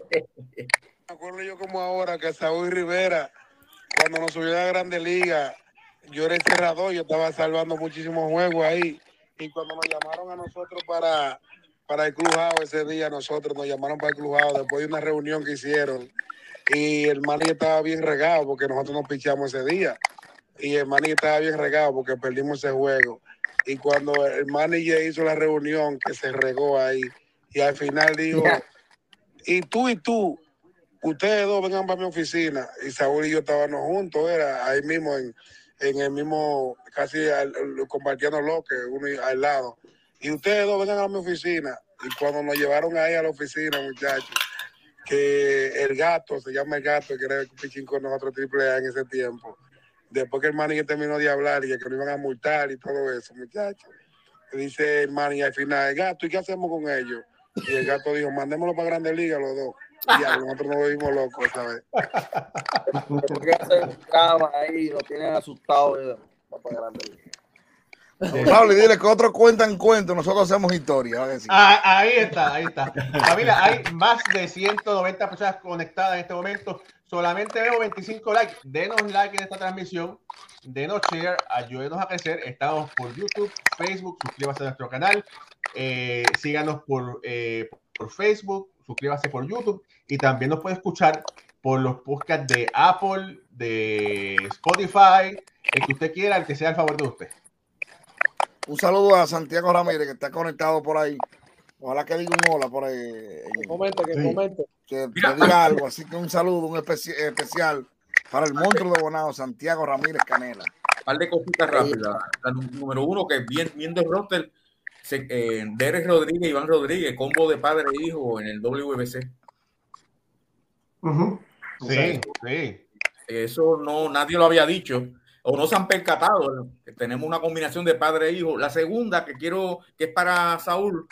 H: Me acuerdo yo como ahora que Saúl Rivera, cuando nos subió a la Grande Liga, yo era el cerrador, yo estaba salvando muchísimos juegos ahí. Y cuando nos llamaron a nosotros para, para el Clubhouse ese día, nosotros nos llamaron para el Clubhouse después de una reunión que hicieron y el maní estaba bien regado porque nosotros nos pichamos ese día. Y el maní estaba bien regado porque perdimos ese juego. Y cuando el manager hizo la reunión, que se regó ahí, y al final dijo, y tú y tú, ustedes dos vengan para mi oficina. Y Saúl y yo estábamos juntos, era ahí mismo, en, en el mismo, casi compartiendo lo que uno al lado. Y ustedes dos vengan a mi oficina. Y cuando nos llevaron ahí a la oficina, muchachos, que el gato, se llama el gato, que era el pichín con nosotros triple A en ese tiempo. Después que el manager terminó de hablar y que nos iban a multar y todo eso, muchachos. Dice el manager al final, el gato, ¿y qué hacemos con ellos? Y el gato dijo, mandémoslo para Grandes Ligas los dos. Y nosotros nos vimos locos, ¿sabes?
F: Porque hacen ahí, nos tienen asustados para Ligas.
D: Pablo, dile que otro cuentan cuento, nosotros hacemos historia.
A: Ah, ahí está, ahí está. Familia, hay más de 190 personas conectadas en este momento. Solamente veo 25 likes. Denos like en esta transmisión. Denos share, ayúdenos a crecer. Estamos por YouTube, Facebook, suscríbase a nuestro canal. Eh, síganos por, eh, por Facebook, suscríbase por YouTube. Y también nos puede escuchar por los podcasts de Apple, de Spotify, el que usted quiera, el que sea el favor de usted.
D: Un saludo a Santiago Ramírez, que está conectado por ahí. Ojalá que diga un hola por ahí.
G: Que comente, que comente.
D: Que, diga algo. Así que un saludo, un especial para el monstruo de Bonao, Santiago Ramírez Canela.
C: Un par de cositas rápidas. La número uno, que bien, bien de roster, eh, Derek Rodríguez, Iván Rodríguez, combo de padre e hijo en el WBC.
A: Sí, sí.
C: Eso no, nadie lo había dicho o no se han percatado que tenemos una combinación de padre e hijo. La segunda que quiero, que es para Saúl.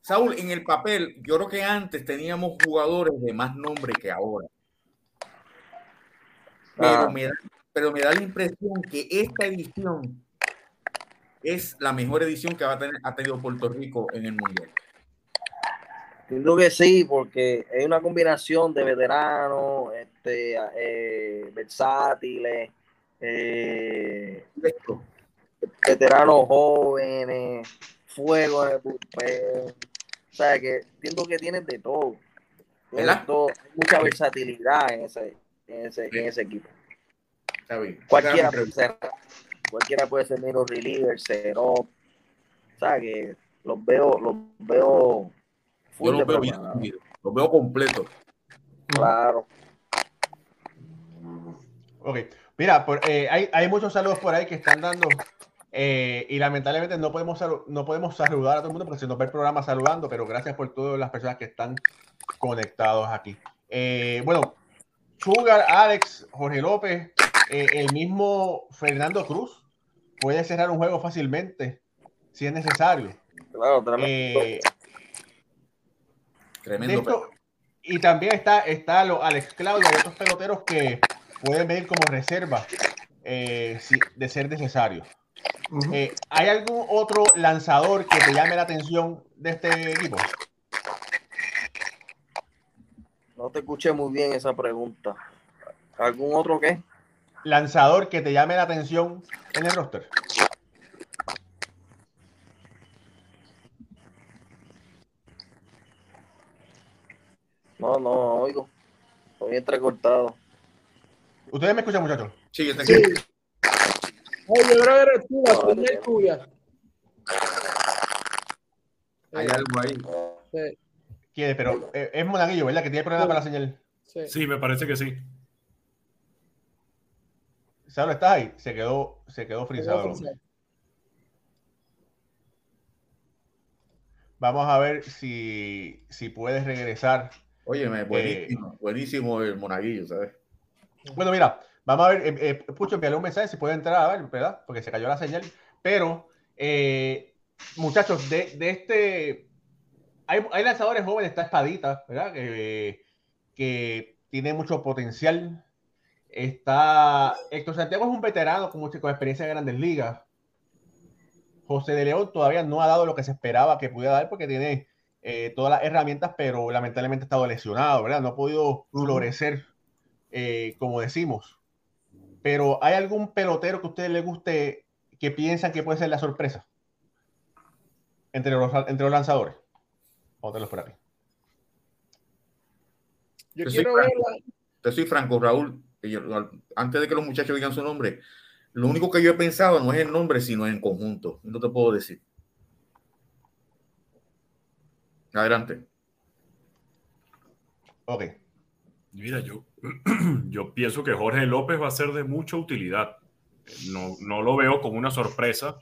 C: Saúl, en el papel, yo creo que antes teníamos jugadores de más nombre que ahora. Pero, ah. me, da, pero me da la impresión que esta edición es la mejor edición que va a tener, ha tenido Puerto Rico en el Mundial.
F: Creo que sí, porque es una combinación de veteranos, este, eh, versátiles, eh, veteranos jóvenes, fuego de O sea, que entiendo que tienen de todo. mucha versatilidad en ese, en ese, en ese equipo. Cualquiera, puede ser, cualquiera puede ser menos reliever, cero. O sea, que los veo, los veo.
C: Yo los veo bien, los veo completos.
F: Claro.
A: Ok. Mira, eh, hay, muchos saludos por ahí que están dando eh, y lamentablemente no podemos, no podemos saludar a todo el mundo porque se nos ve el programa saludando, pero gracias por todas las personas que están conectados aquí. Eh, bueno, Sugar, Alex, Jorge López, el mismo Fernando Cruz puede cerrar un juego fácilmente si es necesario.
F: Claro, tremendo.
A: tremendo. y también está, está lo, Alex Claudio y otros peloteros que pueden venir como reserva eh, de ser necesario. Eh, ¿Hay algún otro lanzador que te llame la atención de este equipo?
F: No te escuché muy bien esa pregunta. ¿Algún otro qué?
A: Lanzador que te llame la atención en el roster.
F: No, no oigo. Estoy entrecortado.
A: ¿Ustedes me escuchan, muchachos?
C: Sí, yo te
G: Sí. Oye, yo creo que eres tú, la señal es tuya.
C: Hay algo ahí.
G: Sí,
A: ¿Quién? Pero eh, es Monaguillo, ¿verdad? Que tiene problemas para la señal.
G: sí.
E: Sí, me parece que sí.
A: Saulo, ¿estás ahí? Se quedó, se quedó frisado. Vamos a ver si, si puedes regresar.
C: Óyeme, buenísimo, buenísimo el monaguillo, ¿sabes?
A: Bueno, mira, vamos a ver, eh, eh, Pucho, envíale un mensaje si puede entrar a ver, ¿verdad? Porque se cayó la señal. Pero, eh, muchachos, de, de este. Hay, hay lanzadores jóvenes, está Espadita, ¿verdad? Que, que tiene mucho potencial. Está. Héctor Santiago es un veterano con, mucha, con experiencia en grandes ligas. José de León todavía no ha dado lo que se esperaba que pudiera dar porque tiene eh, todas las herramientas, pero lamentablemente ha estado lesionado, ¿verdad? No ha podido florecer, eh, como decimos. Pero ¿hay algún pelotero que a ustedes les guste que piensan que puede ser la sorpresa entre los, entre los lanzadores? Vamos a tenerlos por aquí.
G: Yo quiero
C: franco.
G: verla.
C: Te soy franco, Raúl. y yo- antes de que los muchachos digan su nombre, lo único que yo he pensado no es el nombre, sino en conjunto. No te puedo decir. Adelante.
A: Ok.
E: Mira, yo, yo pienso que Jorge López va a ser de mucha utilidad. No, no lo veo como una sorpresa,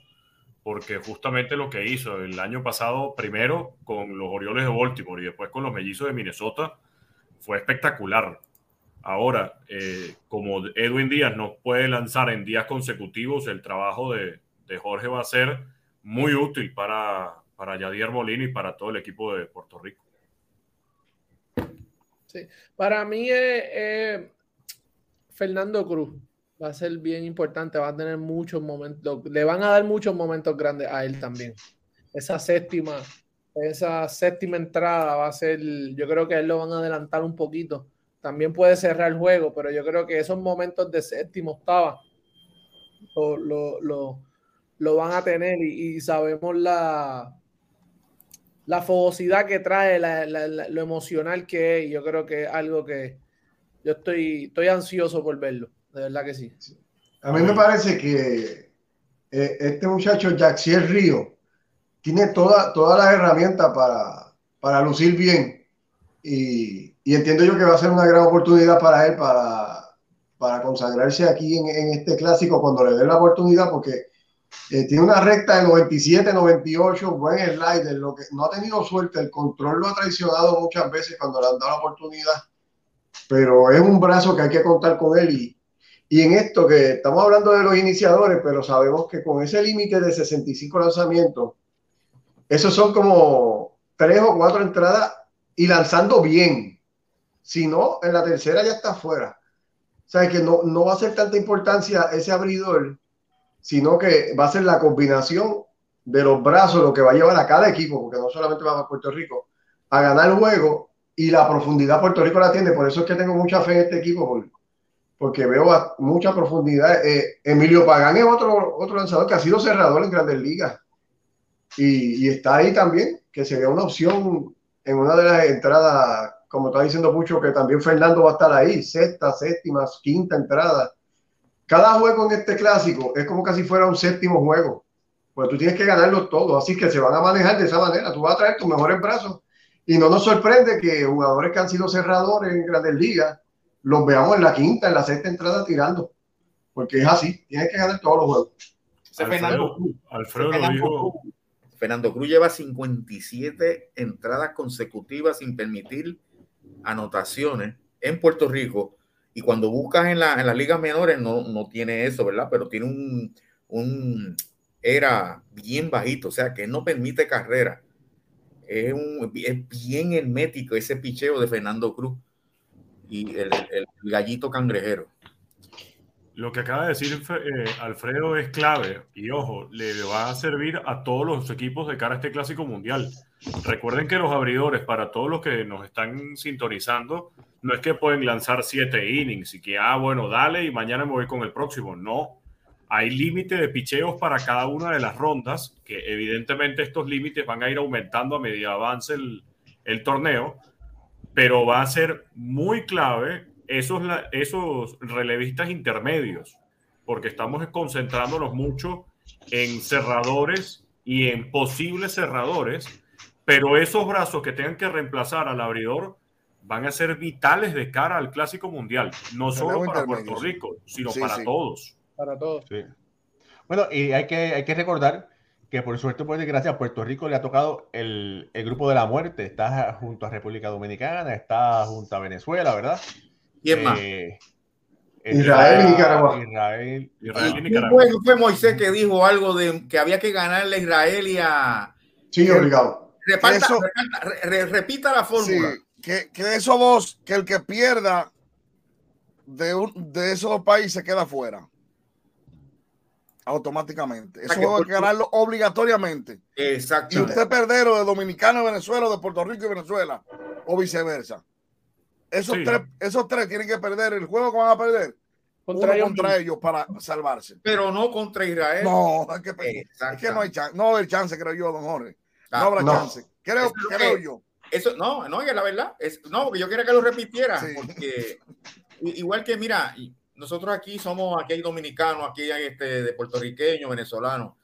E: porque justamente lo que hizo el año pasado, primero con los Orioles de Baltimore y después con los Mellizos de Minnesota, fue espectacular. Ahora, eh, como Edwin Díaz no puede lanzar en días consecutivos, el trabajo de, de Jorge va a ser muy útil para, para Yadier Molina y para todo el equipo de Puerto Rico.
G: Para mí eh, Fernando Cruz. Va a ser bien importante, va a tener muchos momentos, le van a dar muchos momentos grandes a él también. Esa séptima, esa séptima entrada va a ser, yo creo que a él lo van a adelantar un poquito. También puede cerrar el juego, pero yo creo que esos momentos de séptima, octava, lo, lo, lo, lo van a tener y sabemos la, la fogosidad que trae, la, lo emocional que es, yo creo que es algo que yo estoy, estoy ansioso por verlo, de verdad que sí.
B: A mí me parece que eh, este muchacho Jaxiel Río tiene toda, todas las herramientas para, para lucir bien y, y, entiendo yo que va a ser una gran oportunidad para él para, para consagrarse aquí en, en este clásico cuando le den la oportunidad porque eh, tiene una recta de 97, 98, buen slider, lo que no ha tenido suerte, el control lo ha traicionado muchas veces cuando le han dado la oportunidad, pero es un brazo que hay que contar con él y, y en esto que estamos hablando de los iniciadores, pero sabemos que con ese límite de 65 lanzamientos, esos son como tres o cuatro entradas y lanzando bien. Si no, en la tercera ya está fuera. O sea, que no, no va a ser tanta importancia ese abridor sino que va a ser la combinación de los brazos lo que va a llevar a cada equipo, porque no solamente va a Puerto Rico, a ganar el juego y la profundidad Puerto Rico la tiene. Por eso es que tengo mucha fe en este equipo, porque veo mucha profundidad. Eh, Emilio Pagán es otro, otro lanzador que ha sido cerrador en grandes ligas y, y está ahí también, que sería una opción en una de las entradas, como está diciendo Pucho, que también Fernando va a estar ahí, sexta, séptima, quinta entrada cada juego en este clásico es como casi fuera un séptimo juego. Pues tú tienes que ganarlos todos, así que se van a manejar de esa manera. Tú vas a traer tus mejores brazos. Y no nos sorprende que jugadores que han sido cerradores en grandes ligas los veamos en la quinta, en la sexta entrada tirando. Porque es así, tienes que ganar todos los juegos.
E: Alfredo, Alfredo lo dijo.
C: Fernando Cruz lleva 57 entradas consecutivas sin permitir anotaciones en Puerto Rico y cuando buscas en, la, en las ligas menores no, no, tiene eso, ¿verdad? Pero tiene un, un, era bien bajito, o sea que no permite carrera. Es, un, es bien hermético ese picheo de Fernando Cruz y el, el, gallito cangrejero.
E: Lo que acaba de decir eh, Alfredo es clave y ojo, le va a servir a todos los equipos de cara a este clásico mundial. Recuerden que los abridores, para todos los que nos están sintonizando, no es que pueden lanzar siete innings y que, ah, bueno, dale y mañana me voy con el próximo. No, hay límite de picheos para cada una de las rondas, que evidentemente estos límites van a ir aumentando a medida avance el, el torneo. pero va a ser muy clave esos, esos relevistas intermedios, porque estamos concentrándonos mucho en cerradores y en posibles cerradores, pero esos brazos que tengan que reemplazar al abridor van a ser vitales de cara al Clásico Mundial, no solo para Puerto Rico, sino para todos.
G: Para todos.
A: Bueno, y hay que, hay que recordar que por suerte, por desgracia, a Puerto Rico le ha tocado el, el, grupo de la muerte. Está junto a República Dominicana, está junto a Venezuela, ¿verdad?
C: ¿Quién más?
B: Eh, Israel y Nicaragua.
A: Israel,
C: Israel y Nicaragua. Fue, fue Moisés que dijo algo de que había que ganarle a Israel y a.
B: Sí, obligado.
C: Reparta, eso, re, repita la fórmula.
D: Sí, que, que esos dos, que el que pierda de, un, de esos dos países queda fuera automáticamente. Eso hay que ganarlo obligatoriamente.
C: Exacto.
D: Y usted perderlo de Dominicana, Venezuela, de Puerto Rico y Venezuela, o viceversa. Esos, sí. tres, esos tres tienen que perder el juego que van a perder contra, ellos, contra ellos, para salvarse.
C: Pero no contra Israel.
D: No, es que, es que no hay chance, no hay chance, creo yo, don Jorge. No ah, habrá no. chance. Creo, creo que, yo.
C: Eso, no, no, es la verdad. Es, no, porque yo quería que lo repitiera. Sí. Porque, igual que, mira, nosotros aquí somos, aquí hay dominicanos, aquí hay este, de puertorriqueños, venezolanos.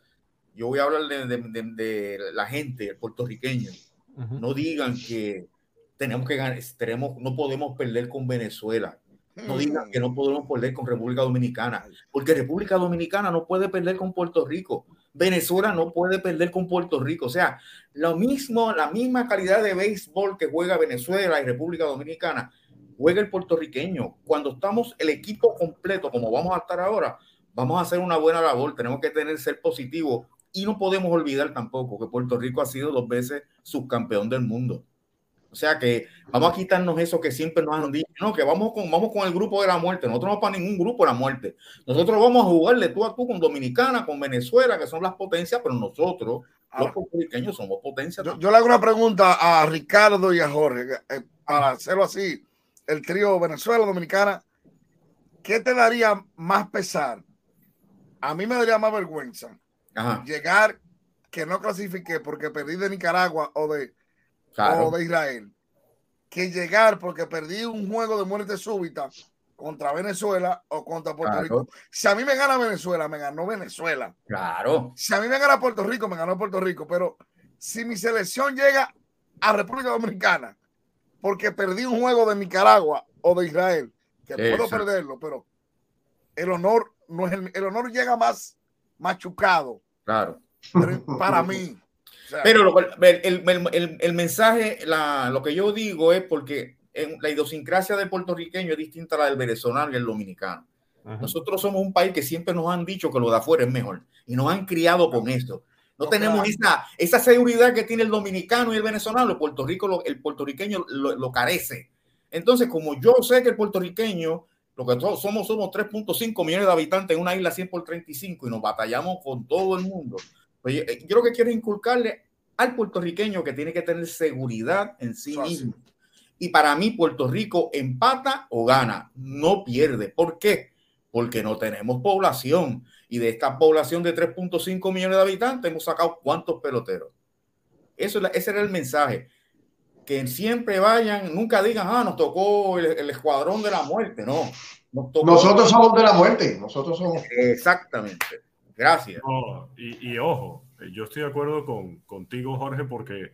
C: Yo voy a hablar de, de, de, de la gente, el puertorriqueño. Uh -huh. No digan que tenemos que ganar, tenemos, no podemos perder con Venezuela. No digan que no podemos perder con República Dominicana, porque República Dominicana no puede perder con Puerto Rico. Venezuela no puede perder con Puerto Rico. O sea, lo mismo, la misma calidad de béisbol que juega Venezuela y República Dominicana, juega el puertorriqueño. Cuando estamos el equipo completo, como vamos a estar ahora, vamos a hacer una buena labor. Tenemos que tener ser positivo y no podemos olvidar tampoco que Puerto Rico ha sido dos veces subcampeón del mundo. O sea que vamos a quitarnos eso que siempre nos han dicho, no, que vamos con, vamos con el grupo de la muerte. Nosotros no para ningún grupo de la muerte. Nosotros vamos a jugarle tú a tú con Dominicana, con Venezuela, que son las potencias, pero nosotros, los puertorriqueños, somos potencias.
D: Yo, yo, le hago una pregunta a Ricardo y a Jorge, eh, para hacerlo así el trío Venezuela, Dominicana, ¿qué te daría más pesar? A mí me daría más vergüenza
C: Ajá.
D: llegar que no clasifiqué porque perdí de Nicaragua o de, claro. o de Israel, que llegar porque perdí un juego de muerte súbita contra Venezuela o contra Puerto claro. Rico. Si a mí me gana Venezuela, me ganó Venezuela.
C: Claro.
D: Si a mí me gana Puerto Rico, me ganó Puerto Rico. Pero si mi selección llega a República Dominicana, porque perdí un juego de Nicaragua o de Israel, que puedo perderlo, pero el honor no es el, el, honor llega más machucado.
C: Claro.
D: Para mí.
C: Sea, pero lo, el, el, el, mensaje, la, lo que yo digo es porque en la idiosincrasia del puertorriqueño es distinta a la del venezolano y el dominicano. -huh. Nosotros somos un país que siempre nos han dicho que lo de afuera es mejor y nos han criado con esto. No, no tenemos claro. esa, esa seguridad que tiene el dominicano y el venezolano. El, Puerto Rico, lo, el puertorriqueño lo, lo, carece. Entonces, como yo sé que el puertorriqueño, lo que somos, somos 3.5 millones de habitantes en una isla 100 por 35 y nos batallamos con todo el mundo. Pues yo, yo lo que quiero es inculcarle al puertorriqueño que tiene que tener seguridad en sí mismo. Y para mí, Puerto Rico empata o gana, no pierde. ¿Por qué? Porque no tenemos población y de esta población de 3.5 millones de habitantes hemos sacado cuántos peloteros. Eso, ese era el mensaje. Que siempre vayan, nunca digan, ah, nos tocó el, el escuadrón de la muerte. No.
B: Nos tocó... Nosotros somos de la muerte. Nosotros somos.
C: Exactamente. Gracias.
E: No, y, y, ojo, yo estoy de acuerdo con, contigo, Jorge, porque,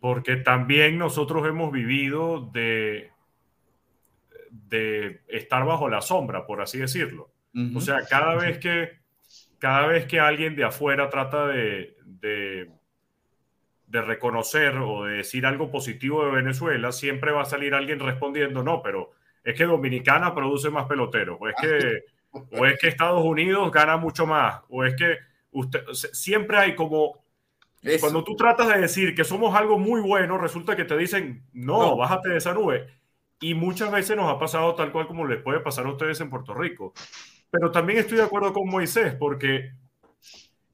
E: porque también nosotros hemos vivido de, de estar bajo la sombra, por así decirlo. O sea, cada vez que, cada vez que alguien de afuera trata de, de, de, reconocer o de decir algo positivo de Venezuela, siempre va a salir alguien respondiendo, no, pero es que Dominicana produce más peloteros, o es que, o es que Estados Unidos gana mucho más, o es que usted, siempre hay como... Eso. Cuando tú tratas de decir que somos algo muy bueno, resulta que te dicen, no, no, bájate de esa nube. Y muchas veces nos ha pasado tal cual como les puede pasar a ustedes en Puerto Rico pero también estoy de acuerdo con Moisés porque,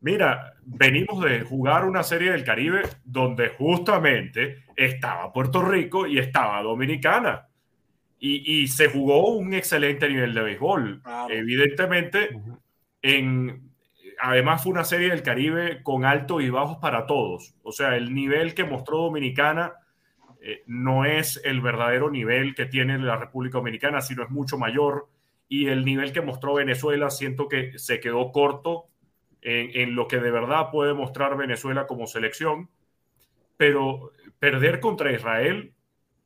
E: mira, venimos de jugar una serie del Caribe donde justamente estaba Puerto Rico y estaba Dominicana. Y, y se jugó un excelente nivel de béisbol. Claro. Evidentemente, en, además fue una serie del Caribe con altos y bajos para todos. O sea, el nivel que mostró Dominicana eh, no es el verdadero nivel que tiene la República Dominicana, sino es mucho mayor. Y el nivel que mostró Venezuela siento que se quedó corto en, en lo que de verdad puede mostrar Venezuela como selección. Pero perder contra Israel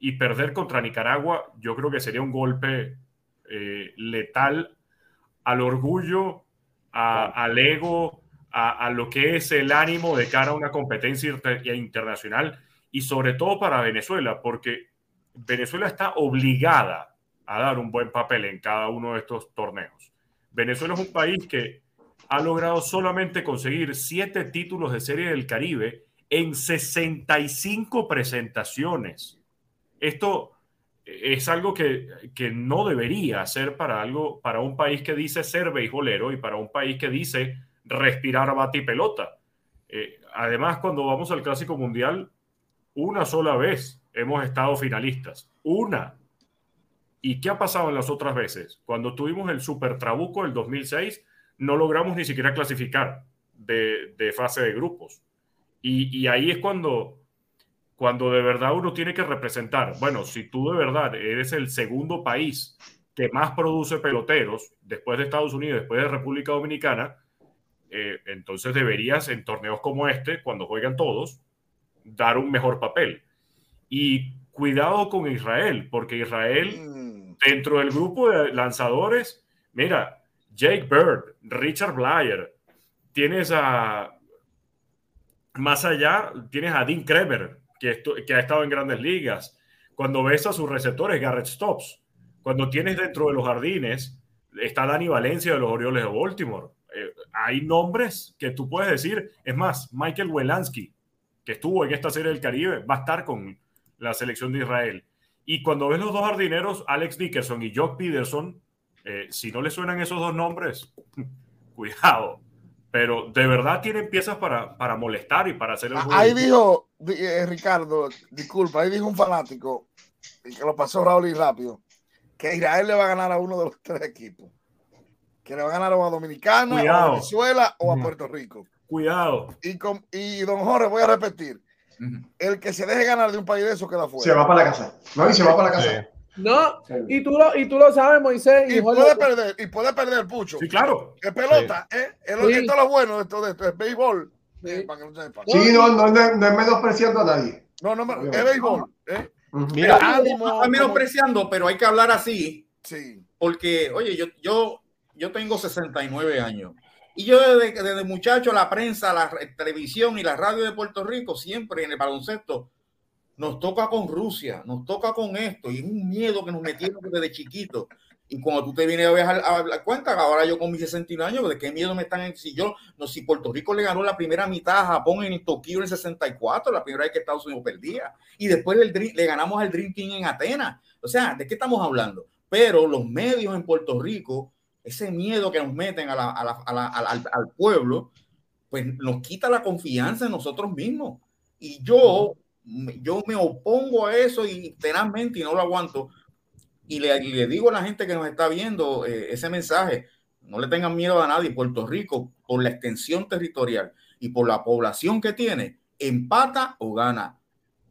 E: y perder contra Nicaragua, yo creo que sería un golpe eh, letal al orgullo, a, al ego, a, a, lo que es el ánimo de cara a una competencia internacional y sobre todo para Venezuela, porque Venezuela está obligada a dar un buen papel en cada uno de estos torneos. Venezuela es un país que ha logrado solamente conseguir siete títulos de Serie del Caribe en 65 presentaciones. Esto es algo que, que, no debería ser para algo, para un país que dice ser beisbolero y para un país que dice respirar bate y pelota. Eh, además, cuando vamos al Clásico Mundial, una sola vez hemos estado finalistas. Una. ¿Y qué ha pasado en las otras veces? Cuando tuvimos el Super Trabuco del 2006, no logramos ni siquiera clasificar de, de fase de grupos. Y, y, ahí es cuando, cuando de verdad uno tiene que representar. Bueno, si tú de verdad eres el segundo país que más produce peloteros después de Estados Unidos, después de República Dominicana, eh, entonces deberías en torneos como este, cuando juegan todos, dar un mejor papel. Y cuidado con Israel, porque Israel, mm. dentro del grupo de lanzadores, mira, Jake Bird, Richard Blyer, tienes a, más allá, tienes a Dean Kremer, que, ha estado en grandes ligas. Cuando ves a sus receptores, Garrett Stops. Cuando tienes dentro de los jardines, está Dani Valencia de los Orioles de Baltimore. Eh, hay nombres que tú puedes decir. Es más, Michael Welansky, que estuvo en esta serie del Caribe, va a estar con la selección de Israel. Y cuando ves los dos jardineros, Alex Dickerson y Jock Peterson, eh, si no le suenan esos dos nombres, cuidado. Pero de verdad tienen piezas para, para molestar y para hacer el
D: juego. Ahí dijo, eh, Ricardo, disculpa, ahí dijo un fanático, y que lo pasó Raúl y rápido, que Israel le va a ganar a uno de los tres equipos. Que le va a ganar a Dominicana, Cuidado. a Venezuela o a Puerto Rico.
E: Cuidado.
D: Y, con, y don Jorge, voy a repetir. El que se deje ganar de un país de esos queda fuera.
B: Se va para la casa. No, y se va para la casa. Sí.
G: No, y tú lo, y tú lo sabes, Moisés.
D: Y, y puede lo... perder, y puede perder pucho.
E: Sí, claro.
D: Es pelota, sí. ¿eh? Es lo, sí. esto es lo bueno de esto, de esto, es béisbol.
B: Sí, eh, para que no sepa. Sí, no, no, no, no es menospreciando a nadie.
D: No, no, es béisbol. ¿eh?
C: Mira, ánimo, no es menospreciando, pero hay que hablar así.
D: Sí.
C: Porque, oye, yo, yo, yo tengo 69 años. Y yo desde, desde muchacho, la prensa, la televisión y la radio de Puerto Rico, siempre en el baloncesto, nos toca con Rusia, nos toca con esto, y es un miedo que nos metieron desde chiquito. Y cuando tú te vienes a ver a la cuenta, ahora yo con mis 69 años, ¿de qué miedo me están? Si yo, no, si Puerto Rico le ganó la primera mitad a Japón en Tokio en el 64, la primera vez que Estados Unidos perdía, y después el, le ganamos al Team en Atenas. O sea, ¿de qué estamos hablando? Pero los medios en Puerto Rico, ese miedo que nos meten a la, al, al pueblo, pues nos quita la confianza en nosotros mismos. Y yo yo me opongo a eso y tenazmente y no lo aguanto. Y le, digo a la gente que nos está viendo eh, ese mensaje, no le tengan miedo a nadie. Puerto Rico, por la extensión territorial y por la población que tiene, empata o gana.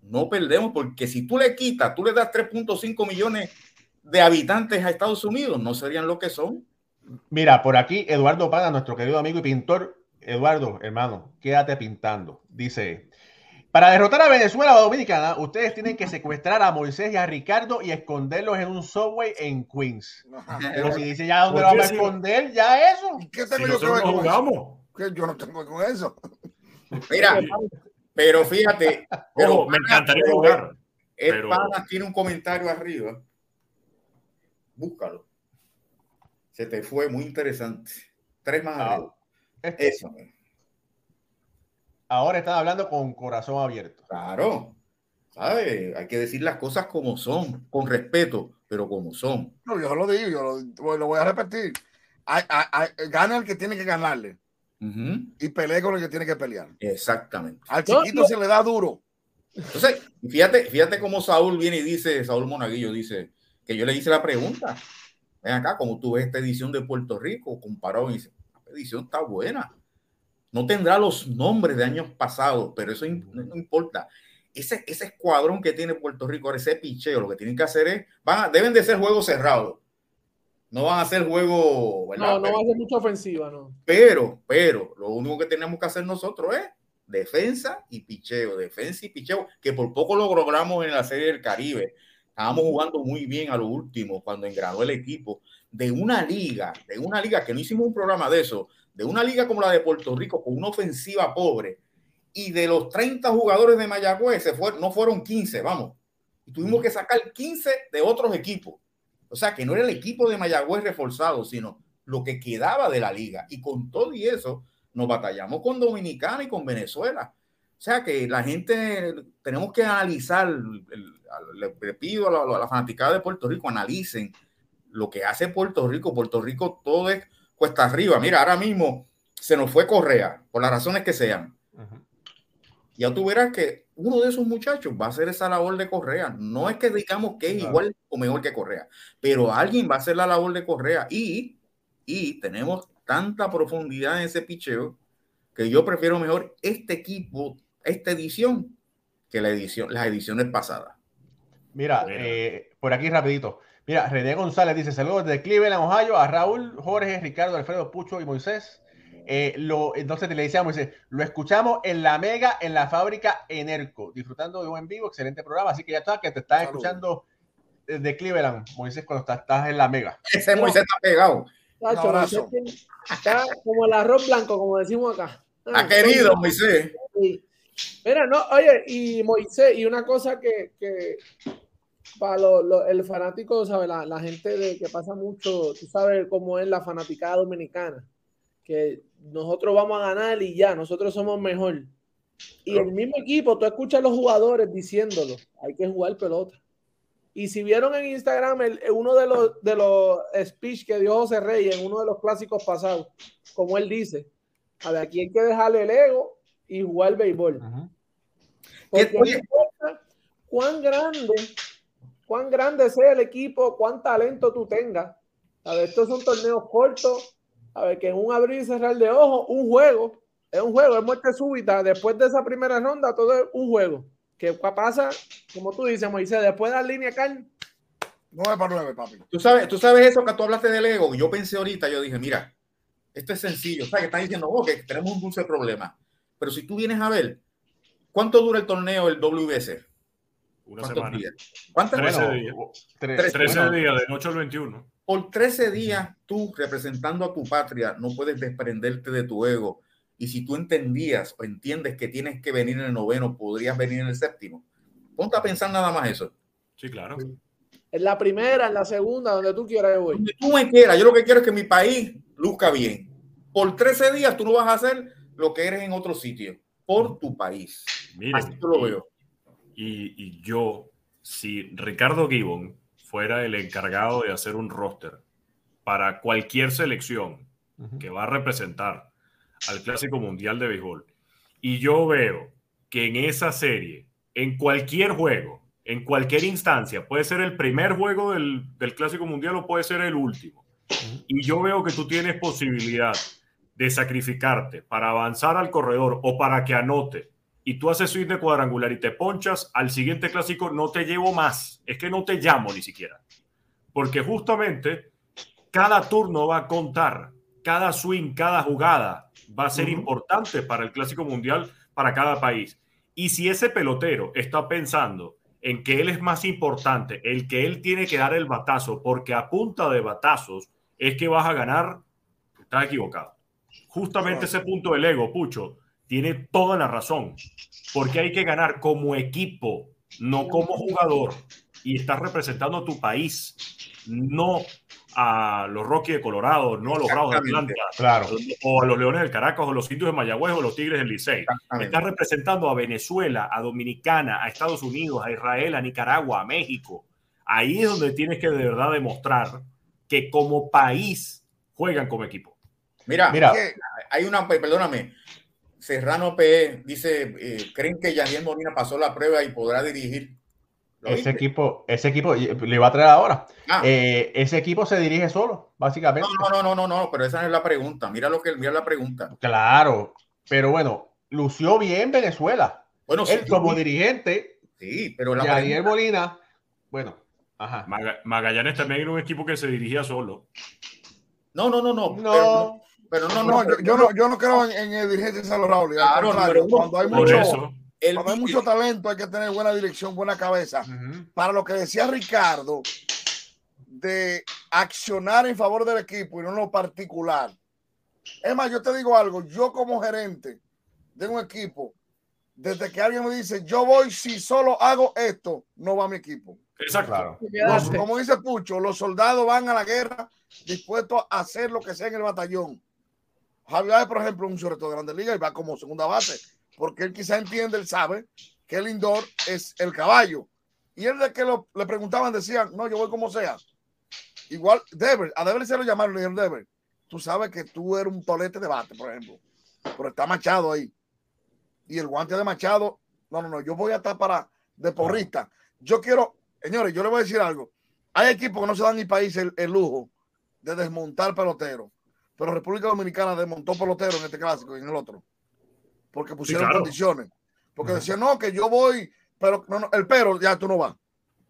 C: No perdemos porque si tú le quitas, tú le das 3.5 millones de habitantes a Estados Unidos, no serían lo que son.
A: Mira, por aquí Eduardo Pada, nuestro querido amigo y pintor. Eduardo, hermano, quédate pintando. Dice, para derrotar a Venezuela o Dominicana, ustedes tienen que secuestrar a Moisés y a Ricardo y esconderlos en un subway en Queens. Pero si dice ya dónde lo vamos a esconder, ya eso.
D: ¿Y qué tengo si yo que ver con jugamos? eso? Yo no tengo con eso.
C: Mira, pero fíjate. Pero,
E: oh, me encantaría jugar.
C: El pero... pana tiene un comentario arriba. Búscalo. Se te fue muy interesante. Tres más ah, arriba. Este. Eso
A: ahora están hablando con corazón abierto.
C: Claro, ¿sabes? Hay que decir las cosas como son, con respeto, pero como son.
D: No, yo lo digo, yo lo, lo voy a repetir. Hay, hay, hay, gana el que tiene que ganarle. Uh -huh. Y pelea con el que tiene que pelear.
C: Exactamente.
D: Al chiquito no, no. se le da duro.
C: Entonces, fíjate, fíjate cómo Saúl viene y dice, Saúl Monaguillo dice, que yo le hice la pregunta. Ven acá, como tú ves esta edición de Puerto Rico, comparado, y dice, la edición está buena no tendrá los nombres de años pasados, pero eso no importa. ese, ese escuadrón que tiene Puerto Rico, ese picheo, lo que tienen que hacer es, van deben de ser juegos cerrados. No van a ser juegos.
G: No, no va a ser mucha ofensiva, no.
C: Pero, pero, lo único que tenemos que hacer nosotros es defensa y picheo, defensa y picheo, que por poco lo logramos en la Serie del Caribe. Estábamos jugando muy bien a lo último cuando engranó el equipo de una liga, de una liga que no hicimos un programa de eso, de una liga como la de Puerto Rico con una ofensiva pobre y de los 30 jugadores de Mayagüez se fue, no fueron 15, vamos. Y tuvimos que sacar 15 de otros equipos. O sea, que no era el equipo de Mayagüez reforzado, sino lo que quedaba de la liga. Y con todo y eso, nos batallamos con Dominicana y con Venezuela. O sea, que la gente, tenemos que analizar, le pido a la, a la fanaticada de Puerto Rico, analicen lo que hace Puerto Rico. Puerto Rico todo es cuesta arriba. Mira, ahora mismo se nos fue Correa, por las razones que sean. Ya tú verás que uno de esos muchachos va a hacer esa labor de Correa. No es que digamos que es igual o mejor que Correa, pero alguien va a hacer la labor de Correa y, y tenemos tanta profundidad en ese picheo que yo prefiero mejor este equipo, esta edición, que la edición, las ediciones pasadas.
A: Mira, eh, por aquí rapidito. Mira, René González dice saludos desde Cleveland, Ohio, a Raúl, Jorge, Ricardo, Alfredo, Pucho y Moisés. Eh, lo, entonces le decíamos, dice, lo escuchamos en la Mega, en la fábrica Enerco, disfrutando de un en vivo, excelente programa. Así que ya está, que te están escuchando desde Cleveland, Moisés, cuando estás, en la Mega.
C: Ese Moisés está pegado.
G: está como el arroz blanco, como decimos acá.
C: Ha ah, querido, Moisés.
G: Mira, no, oye, y Moisés, y una cosa que, que para el fanático, ¿sabes? La, la, gente de, que pasa mucho, tú sabes cómo es la fanaticada dominicana, que nosotros vamos a ganar y ya, nosotros somos mejor. Y el mismo equipo, tú escuchas a los jugadores diciéndolo, hay que jugar pelota. Y si vieron en Instagram el, uno de los, de los speech que dio José Rey en uno de los clásicos pasados, como él dice, a ver, aquí hay que dejarle el ego y jugar béisbol. Porque no importa cuán grande cuán grande sea el equipo, cuán talento tú tengas. A ver, estos son torneos cortos. A ver, que en un abrir y cerrar de ojos, un juego, es un juego, es muerte súbita. Después de esa primera ronda, todo es un juego. ¿Qué pasa? Como tú dices, Moisés, después de la línea carne.
D: 9 para 9, papi.
C: Tú sabes, tú sabes eso que tú hablaste del ego. Yo pensé ahorita, yo dije, mira, esto es sencillo. O sea, que están diciendo, oh, que tenemos un dulce problema. Pero si tú vienes a ver, ¿cuánto dura el torneo, el WBC?
E: Una semana.
C: Días? ¿Cuántas
E: 13 días. 13, días, del 8 al 21.
C: Por 13 días, tú representando a tu patria, no puedes desprenderte de tu ego. Y si tú entendías o entiendes que tienes que venir en el noveno, podrías venir en el séptimo. Ponte a pensar nada más eso.
E: Sí, claro.
G: En la primera, en la segunda, donde tú quieras, voy.
C: Donde tú me quieras. Yo lo que quiero es que mi país luzca bien. Por 13 días tú no vas a hacer lo que eres en otro sitio. Por tu país.
E: Miren, Así lo veo y, yo, si Ricardo Gibbon fuera el encargado de hacer un roster para cualquier selección que va a representar al Clásico Mundial de Béisbol, y yo veo que en esa serie, en cualquier juego, en cualquier instancia, puede ser el primer juego del, del Clásico Mundial o puede ser el último, y yo veo que tú tienes posibilidad de sacrificarte para avanzar al corredor o para que anote y tú haces swing de cuadrangular y te ponchas, al siguiente clásico no te llevo más. Es que no te llamo ni siquiera. Porque justamente cada turno va a contar, cada swing, cada jugada va a ser importante para el clásico mundial, para cada país. Y si ese pelotero está pensando en que él es más importante, el que él tiene que dar el batazo, porque a punta de batazos es que vas a ganar, está equivocado. Justamente ese punto del ego, Pucho, tiene toda la razón, porque hay que ganar como equipo, no como jugador, y estás representando a tu país, no a los Rockies de Colorado, no a los Bravos de Atlanta,
A: claro.
E: o a los Leones del Caracas, o los Indios de Mayagüez, o los Tigres del Licey. Estás representando a Venezuela, a Dominicana, a Estados Unidos, a Israel, a Nicaragua, a México. Ahí es donde tienes que de verdad demostrar que como país juegan como equipo.
C: Mira, Mira. hay una, perdóname, Serrano P dice, eh, ¿creen que Yaniel Molina pasó la prueba y podrá dirigir?
A: Ese equipo, ese equipo, le va a traer ahora. Ah. Eh, ese equipo se dirige solo, básicamente.
C: No, no, no, no, no, pero esa no es la pregunta. Mira lo que mira la pregunta.
A: Claro, pero bueno, lució bien Venezuela. Bueno, él como dirigente,
C: sí, pero
A: la Molina, bueno,
E: ajá. Magallanes también era un equipo que se dirigía solo.
C: No, no, no, no.
A: No.
D: Pero, no, no, yo, no, yo no creo en, el dirigente de San Raúl. Claro, cuando hay mucho, cuando hay mucho talento hay que tener buena dirección, buena cabeza. Para lo que decía Ricardo, de accionar en favor del equipo y no en lo particular. Es más, yo te digo algo, yo como gerente de un equipo, desde que alguien me dice, yo voy si solo hago esto, no va mi equipo.
E: Exacto.
D: como dice Pucho, los soldados van a la guerra dispuestos a hacer lo que sea en el batallón. Javier, por ejemplo, un sujeto de Grande Liga y va como segunda base, porque él quizá entiende, él sabe que el indoor es el caballo. Y él de que lo, le preguntaban decían, no, yo voy como sea. Igual, Deber, a Deber se lo llamaron, le dijeron, Deber, tú sabes que tú eres un tolete de bate, por ejemplo, pero está Machado ahí. Y el guante de Machado, no, no, no, yo voy a estar para de porrista. Yo quiero, señores, yo le voy a decir algo. Hay equipos que no se dan ni país el, lujo de desmontar pelotero, pero República Dominicana desmontó pelotero en este clásico y en el otro, porque pusieron condiciones. Porque decían, no, que yo voy, pero no, no, el pero, ya tú no vas.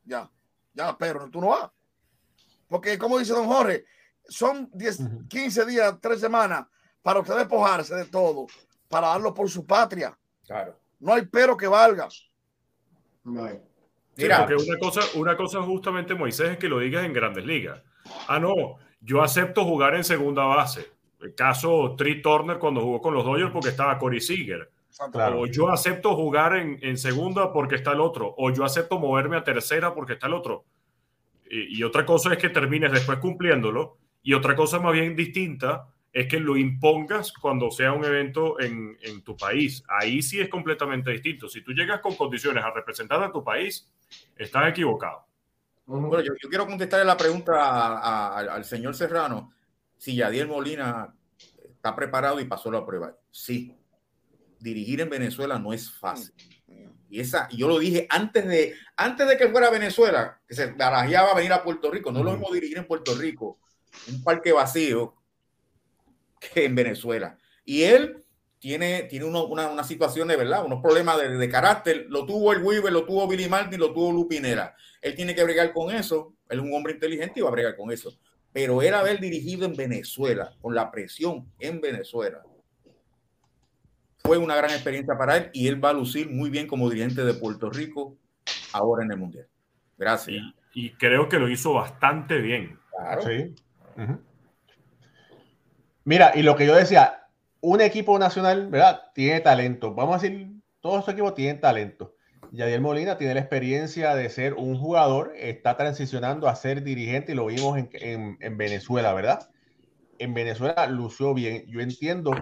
D: Ya, ya, pero tú no vas. Porque, como dice don Jorge, son 10, 15 días, 3 semanas para usted despojarse de todo, para darlo por su patria.
C: Claro.
D: No hay pero que valga.
E: No hay. Mira, porque una cosa, una cosa justamente, Moisés, es que lo digas en grandes ligas. Ah, no, yo acepto jugar en segunda base. El caso Tri Turner cuando jugó con los Dodgers porque estaba Corey Seager. O yo acepto jugar en, en, segunda porque está el otro. O yo acepto moverme a tercera porque está el otro. Y, y otra cosa es que termines después cumpliéndolo y otra cosa más bien distinta es que lo impongas cuando sea un evento en, en, tu país. Ahí sí es completamente distinto. Si tú llegas con condiciones a representar a tu país, estás equivocado.
C: Bueno, yo, quiero contestarle la pregunta al señor Serrano. Si Yadier Molina está preparado y pasó la prueba. Sí. Dirigir en Venezuela no es fácil. Y esa, yo lo dije antes de, antes de que fuera a Venezuela, que se barajeaba venir a Puerto Rico. No lo hemos dirigir en Puerto Rico un parque vacío que en Venezuela. Y él tiene, tiene uno, una, una, situación de verdad, unos problemas de, de, carácter. Lo tuvo el Weaver, lo tuvo Billy Martin, lo tuvo Lupinera. Él tiene que bregar con eso. Él es un hombre inteligente y va a bregar con eso. Pero él haber dirigido en Venezuela, con la presión en Venezuela, fue una gran experiencia para él y él va a lucir muy bien como dirigente de Puerto Rico ahora en el Mundial. Gracias.
E: Y, y creo que lo hizo bastante bien.
A: Claro. Sí. Mira, y lo que yo decía, un equipo nacional, ¿verdad? Tiene talento. Vamos a decir, todos estos equipos tienen talento. Yadier Molina tiene la experiencia de ser un jugador, está transicionando a ser dirigente y lo vimos en, en, Venezuela, ¿verdad? En Venezuela lució bien. Yo entiendo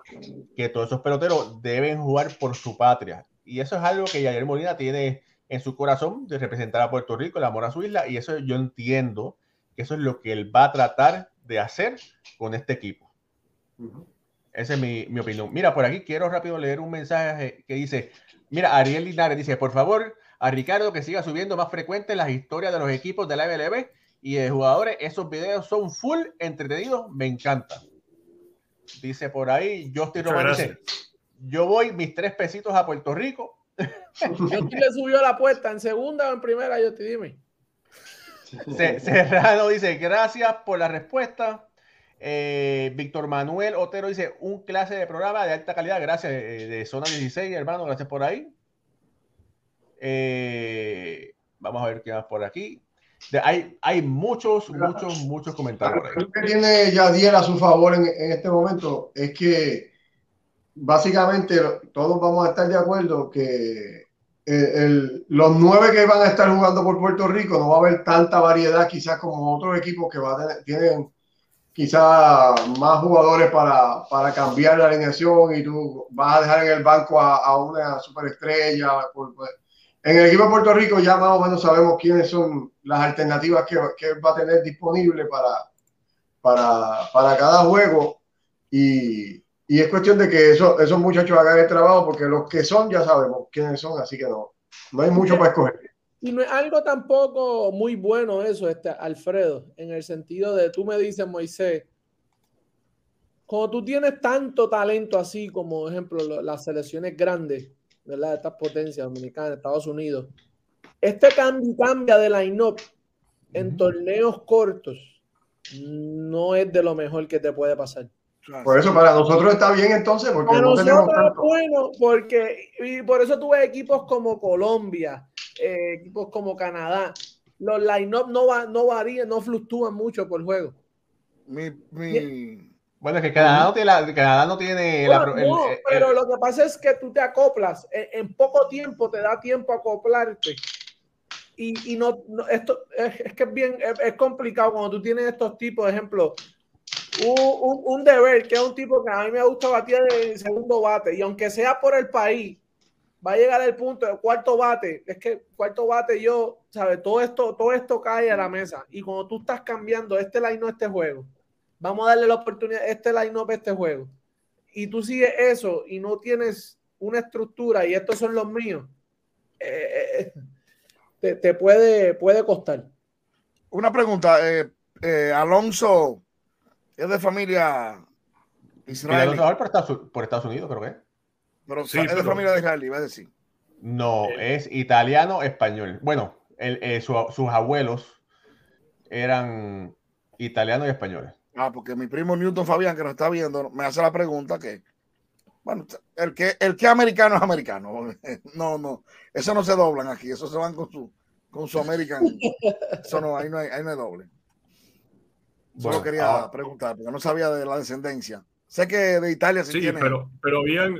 A: que todos esos peloteros deben jugar por su patria. Y eso es algo que Yadier Molina tiene en su corazón de representar a Puerto Rico, el amor a su isla. Y eso yo entiendo que eso es lo que él va a tratar de hacer con este equipo. Esa es mi, mi, opinión. Mira, por aquí quiero rápido leer un mensaje que dice, mira, Ariel Linares dice, por favor, a Ricardo que siga subiendo más frecuente las historias de los equipos de la MLB y de jugadores. Esos videos son full entretenidos, me encanta. Dice por ahí, Justin Román dice, yo voy mis tres pesitos a Puerto Rico.
G: Yo le subió la apuesta en segunda o en primera, yo te dime.
A: Serrano dice, gracias por la respuesta. Eh, Víctor Manuel Otero dice, un clase de programa de alta calidad, gracias, eh, de Zona 16, hermano, gracias por ahí. Eh, vamos a ver qué más por aquí. hay, hay muchos, muchos, muchos comentarios.
B: Lo que tiene Yadier a su favor en, en este momento es que básicamente todos vamos a estar de acuerdo que el, los nueve que van a estar jugando por Puerto Rico no va a haber tanta variedad quizás como otros equipos que va a tienen quizás más jugadores para, para, cambiar la alineación y tú vas a dejar en el banco a, a una superestrella. en el equipo de Puerto Rico ya más o menos sabemos quiénes son las alternativas que, que va a tener disponible para, para, para cada juego y, y es cuestión de que eso, esos muchachos hagan el trabajo, porque los que son ya sabemos quiénes son, así que no, no hay mucho para escoger.
G: Y no es algo tampoco muy bueno eso, este, Alfredo, en el sentido de, tú me dices, Moisés, cuando tú tienes tanto talento así como, ejemplo, las selecciones grandes, ¿verdad? De estas potencias dominicanas, Estados Unidos. Este cambio cambia de line-up en torneos cortos no es de lo mejor que te puede pasar.
B: Por eso para nosotros está bien entonces, porque
G: Para
B: no
G: nosotros
B: tenemos
G: es
B: tanto.
G: bueno, porque y por eso tuve equipos como Colombia, eh, equipos como Canadá. Los line-up no, va, no varían, no fluctúan mucho por juego.
D: Mi, mi,
A: Bueno, es que Canadá no tiene la, Canadá no tiene la-
G: Bueno,
A: el-
G: no,
A: el-
G: pero lo que pasa es que tú te acoplas, en, en poco tiempo te da tiempo a acoplarte. Y, y no, no- esto es, es que es bien, es, es complicado cuando tú tienes estos tipos, ejemplo, un, un, un deber, que es un tipo que a mí me gusta batir en segundo bate, y aunque sea por el país, va a llegar el punto de cuarto bate, es que cuarto bate yo, ¿sabes? Todo esto, todo esto cae a la mesa. Y cuando tú estás cambiando este line no este juego, vamos a darle la oportunidad, este line up a este juego y tú sigues eso y no tienes una estructura y estos son los míos, eh, eh, te, te puede, puede costar.
D: Una pregunta, eh, eh, Alonso es de familia israelí,
A: los mejores por Estados, por Estados Unidos, creo que es.
D: Pero
E: Sí,
D: es de familia de israelí, va a decir.
A: No,
E: Eh.
A: es italiano español. Bueno, el- eh, su- sus abuelos eran italianos y españoles.
D: Ah, porque mi primo Newton Fabián, que nos está viendo, me hace la pregunta que, bueno, el que, el que americano es americano. No, no, eso no se doblan aquí, eso se van con su, con su American. Eso no, ahí no hay, ahí no hay doble. Solo
A: Bueno,
D: quería
A: ahora-
D: preguntar, porque no sabía de la descendencia. Sé que de Italia sí,
E: Sí,
D: tiene.
E: pero, pero habían,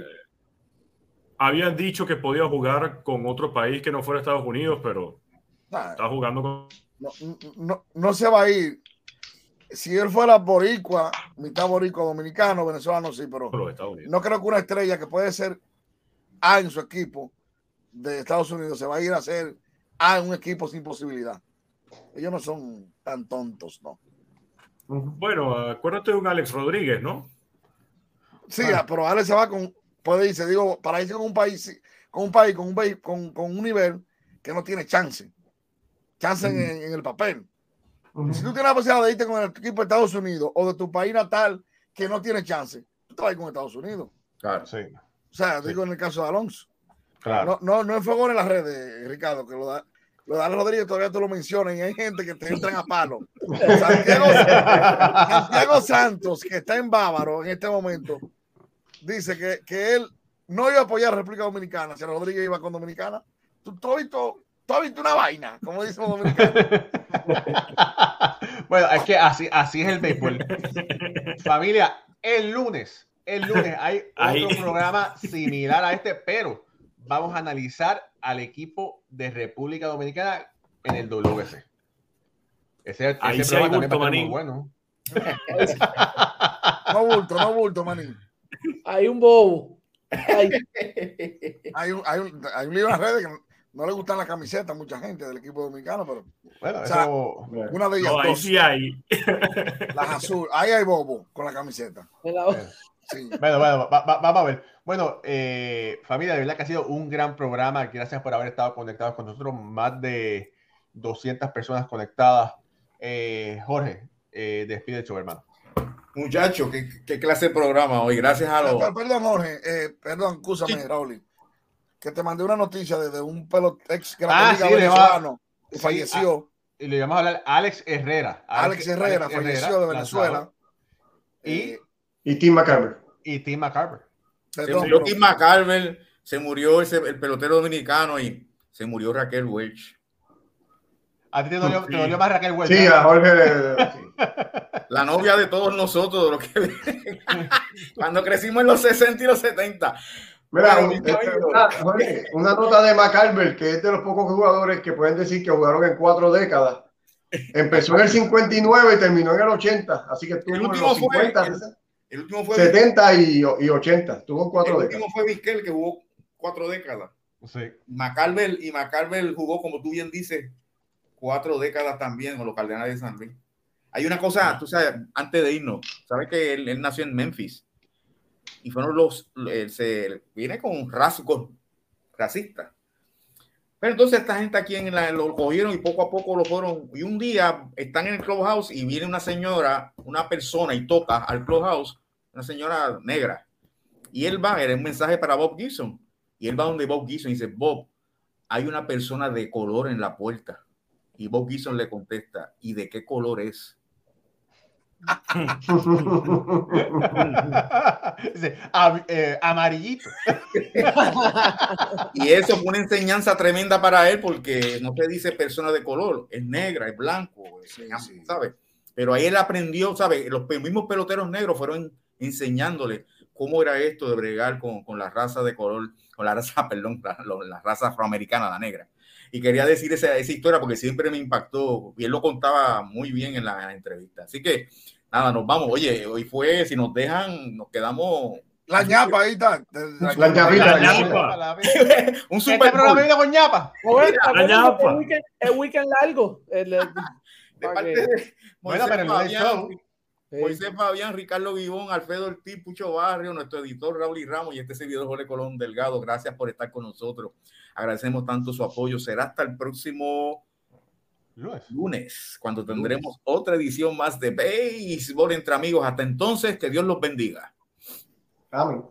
E: habían dicho que podía jugar con otro país que no fuera Estados Unidos, pero
D: Nah,
E: está jugando con
D: no, no, no se va a ir. Si él fuera boricua, mitad boricua dominicano, venezolano, sí, pero no creo que una estrella que puede ser A en su equipo de Estados Unidos se va a ir a ser A en un equipo sin posibilidad. Ellos no son tan tontos, ¿no?
E: Bueno, acuérdate de un Alex Rodríguez, ¿no?
D: Sí,
A: Ah.
D: pero Alex se va con, puede irse, digo, para irse con un país, con un país, con un, país- con, con un nivel que no tiene chance. Chance en, en el papel. Si tú tienes la posibilidad de irte con el equipo de Estados Unidos o de tu país natal que no tiene chance, tú te vas a ir con Estados Unidos.
C: Claro.
A: Sí,
D: O sea, digo en el caso de Alonso.
A: claro.
D: No, no, no enfogó en las redes, Ricardo, que lo da. Lo de Rodríguez todavía tú lo mencionas y hay gente que te entran a palo. Santiago, Santiago Santos, que está en Bávaro en este momento, dice que, que él no iba a apoyar a República Dominicana si Rodríguez iba con Dominicana. Tú, tú has visto, tú has visto una vaina, como dicen los dominicanos.
A: bueno, es que así, así es el béisbol. Familia, el lunes, el lunes hay otro
E: Ahí.
A: programa similar a este, pero vamos a analizar al equipo de República Dominicana en el WC. Ese, ese
E: Ahí sí
A: programa también va a estar muy
E: manín.
A: bueno.
D: No bulto, no bulto, manín.
G: Hay un bobo. Ay,
D: Hay un, hay un, hay un libro en las redes que no, le gustan las camisetas a mucha gente del equipo dominicano, pero
A: Bueno,
D: O sea,
A: eso.
D: una de ellas,
E: No, ahí
D: dos,
E: sí hay.
D: las azul, ahí hay bobo con la camiseta.
G: en la-
D: Sí.
A: Bueno, bueno, va- va- vamos a ver. Bueno, eh, familia, de verdad que ha sido un gran programa. Gracias por haber estado conectados con nosotros. Más de 200 personas conectadas. Eh, Jorge, eh, despide el show, hermano.
C: Muchachos, ¿qué, qué clase de programa hoy. Gracias a los.
D: Per- Perdón, Jorge, eh, perdón, escúchame,
C: Sí.
D: Raúl, que te mandé una noticia de, de un pelot ex
A: Ah, sí,
D: venezolano que
A: sí,
D: falleció,
A: Y le vamos a hablar Alex Herrera.
D: Alex Herrera, falleció de Venezuela.
A: Y,
D: Eh,
B: Y Tim McCarver.
A: y Tim McCarver.
C: Se
D: perdón,
C: murió
D: pero-
C: Tim McCarver, se murió ese, el pelotero dominicano y se murió Raquel Welch.
A: A ti te dolió,
E: Sí.
A: te dolió más Raquel Welch.
B: Sí, a Jorge. sí.
C: La novia de todos nosotros, de lo que cuando crecimos en los 60 y los 70.
B: Mira,
C: Bueno,
B: un-
C: mi cabello.
B: una, Jorge, una nota de McCarver, que es de los pocos jugadores que pueden decir que jugaron en cuatro décadas. Empezó en el 59 y terminó en el 80, así que estuvo
C: El
B: en
C: último
B: los
C: fue-
B: 50,
C: el- El último fue,
B: 70 y, y 80. Estuvo en
C: el
B: cuatro
C: último
B: décadas.
C: fue Vizquel, que jugó cuatro décadas.
A: Sí.
C: McCarver y McCarver jugó, como tú bien dices, cuatro décadas también con los Cardenales de San Luis. Hay una cosa, tú sabes, antes de irnos, sabes que él, él nació en Memphis y fueron los, él se viene con rasgos racistas. Pero entonces esta gente aquí en la, lo cogieron y poco a poco lo fueron. Y un día están en el clubhouse y viene una señora, una persona y toca al clubhouse, una señora negra. Y él va, era un mensaje para Bob Gibson. Y él va donde Bob Gibson y dice, Bob, hay una persona de color en la puerta. Y Bob Gibson le contesta, ¿y de qué color es?
A: Eh, amarillito.
C: y eso fue una enseñanza tremenda para él porque no se dice persona de color, es negra, es blanco, ¿sabes? Pero ahí él aprendió, ¿sabes? Los mismos peloteros negros fueron enseñándole cómo era esto de bregar con, con la raza de color, con la raza, perdón, la, raza afroamericana, la negra. Y quería decir esa, esa, historia porque siempre me impactó y él lo contaba muy bien en la entrevista. Así que nada, nos vamos. Oye, hoy fue, si nos dejan, nos quedamos.
D: La ñapa ahí está.
A: La, ñapita. La ñapa. Un este super programa con ñapa.
G: La ñapa. El weekend, largo.
C: de parte de bueno, pero Fabián, Moisés Fabián, Ricardo Vivón, Alfredo Ortiz, Pucho Barrio, nuestro editor Raúl y Ramos y este servidor Jorge Colón Delgado. Gracias por estar con nosotros. Agradecemos tanto su apoyo. Será hasta el próximo lunes, cuando tendremos otra edición más de Béisbol entre amigos. Hasta entonces, que Dios los bendiga.
B: Amén.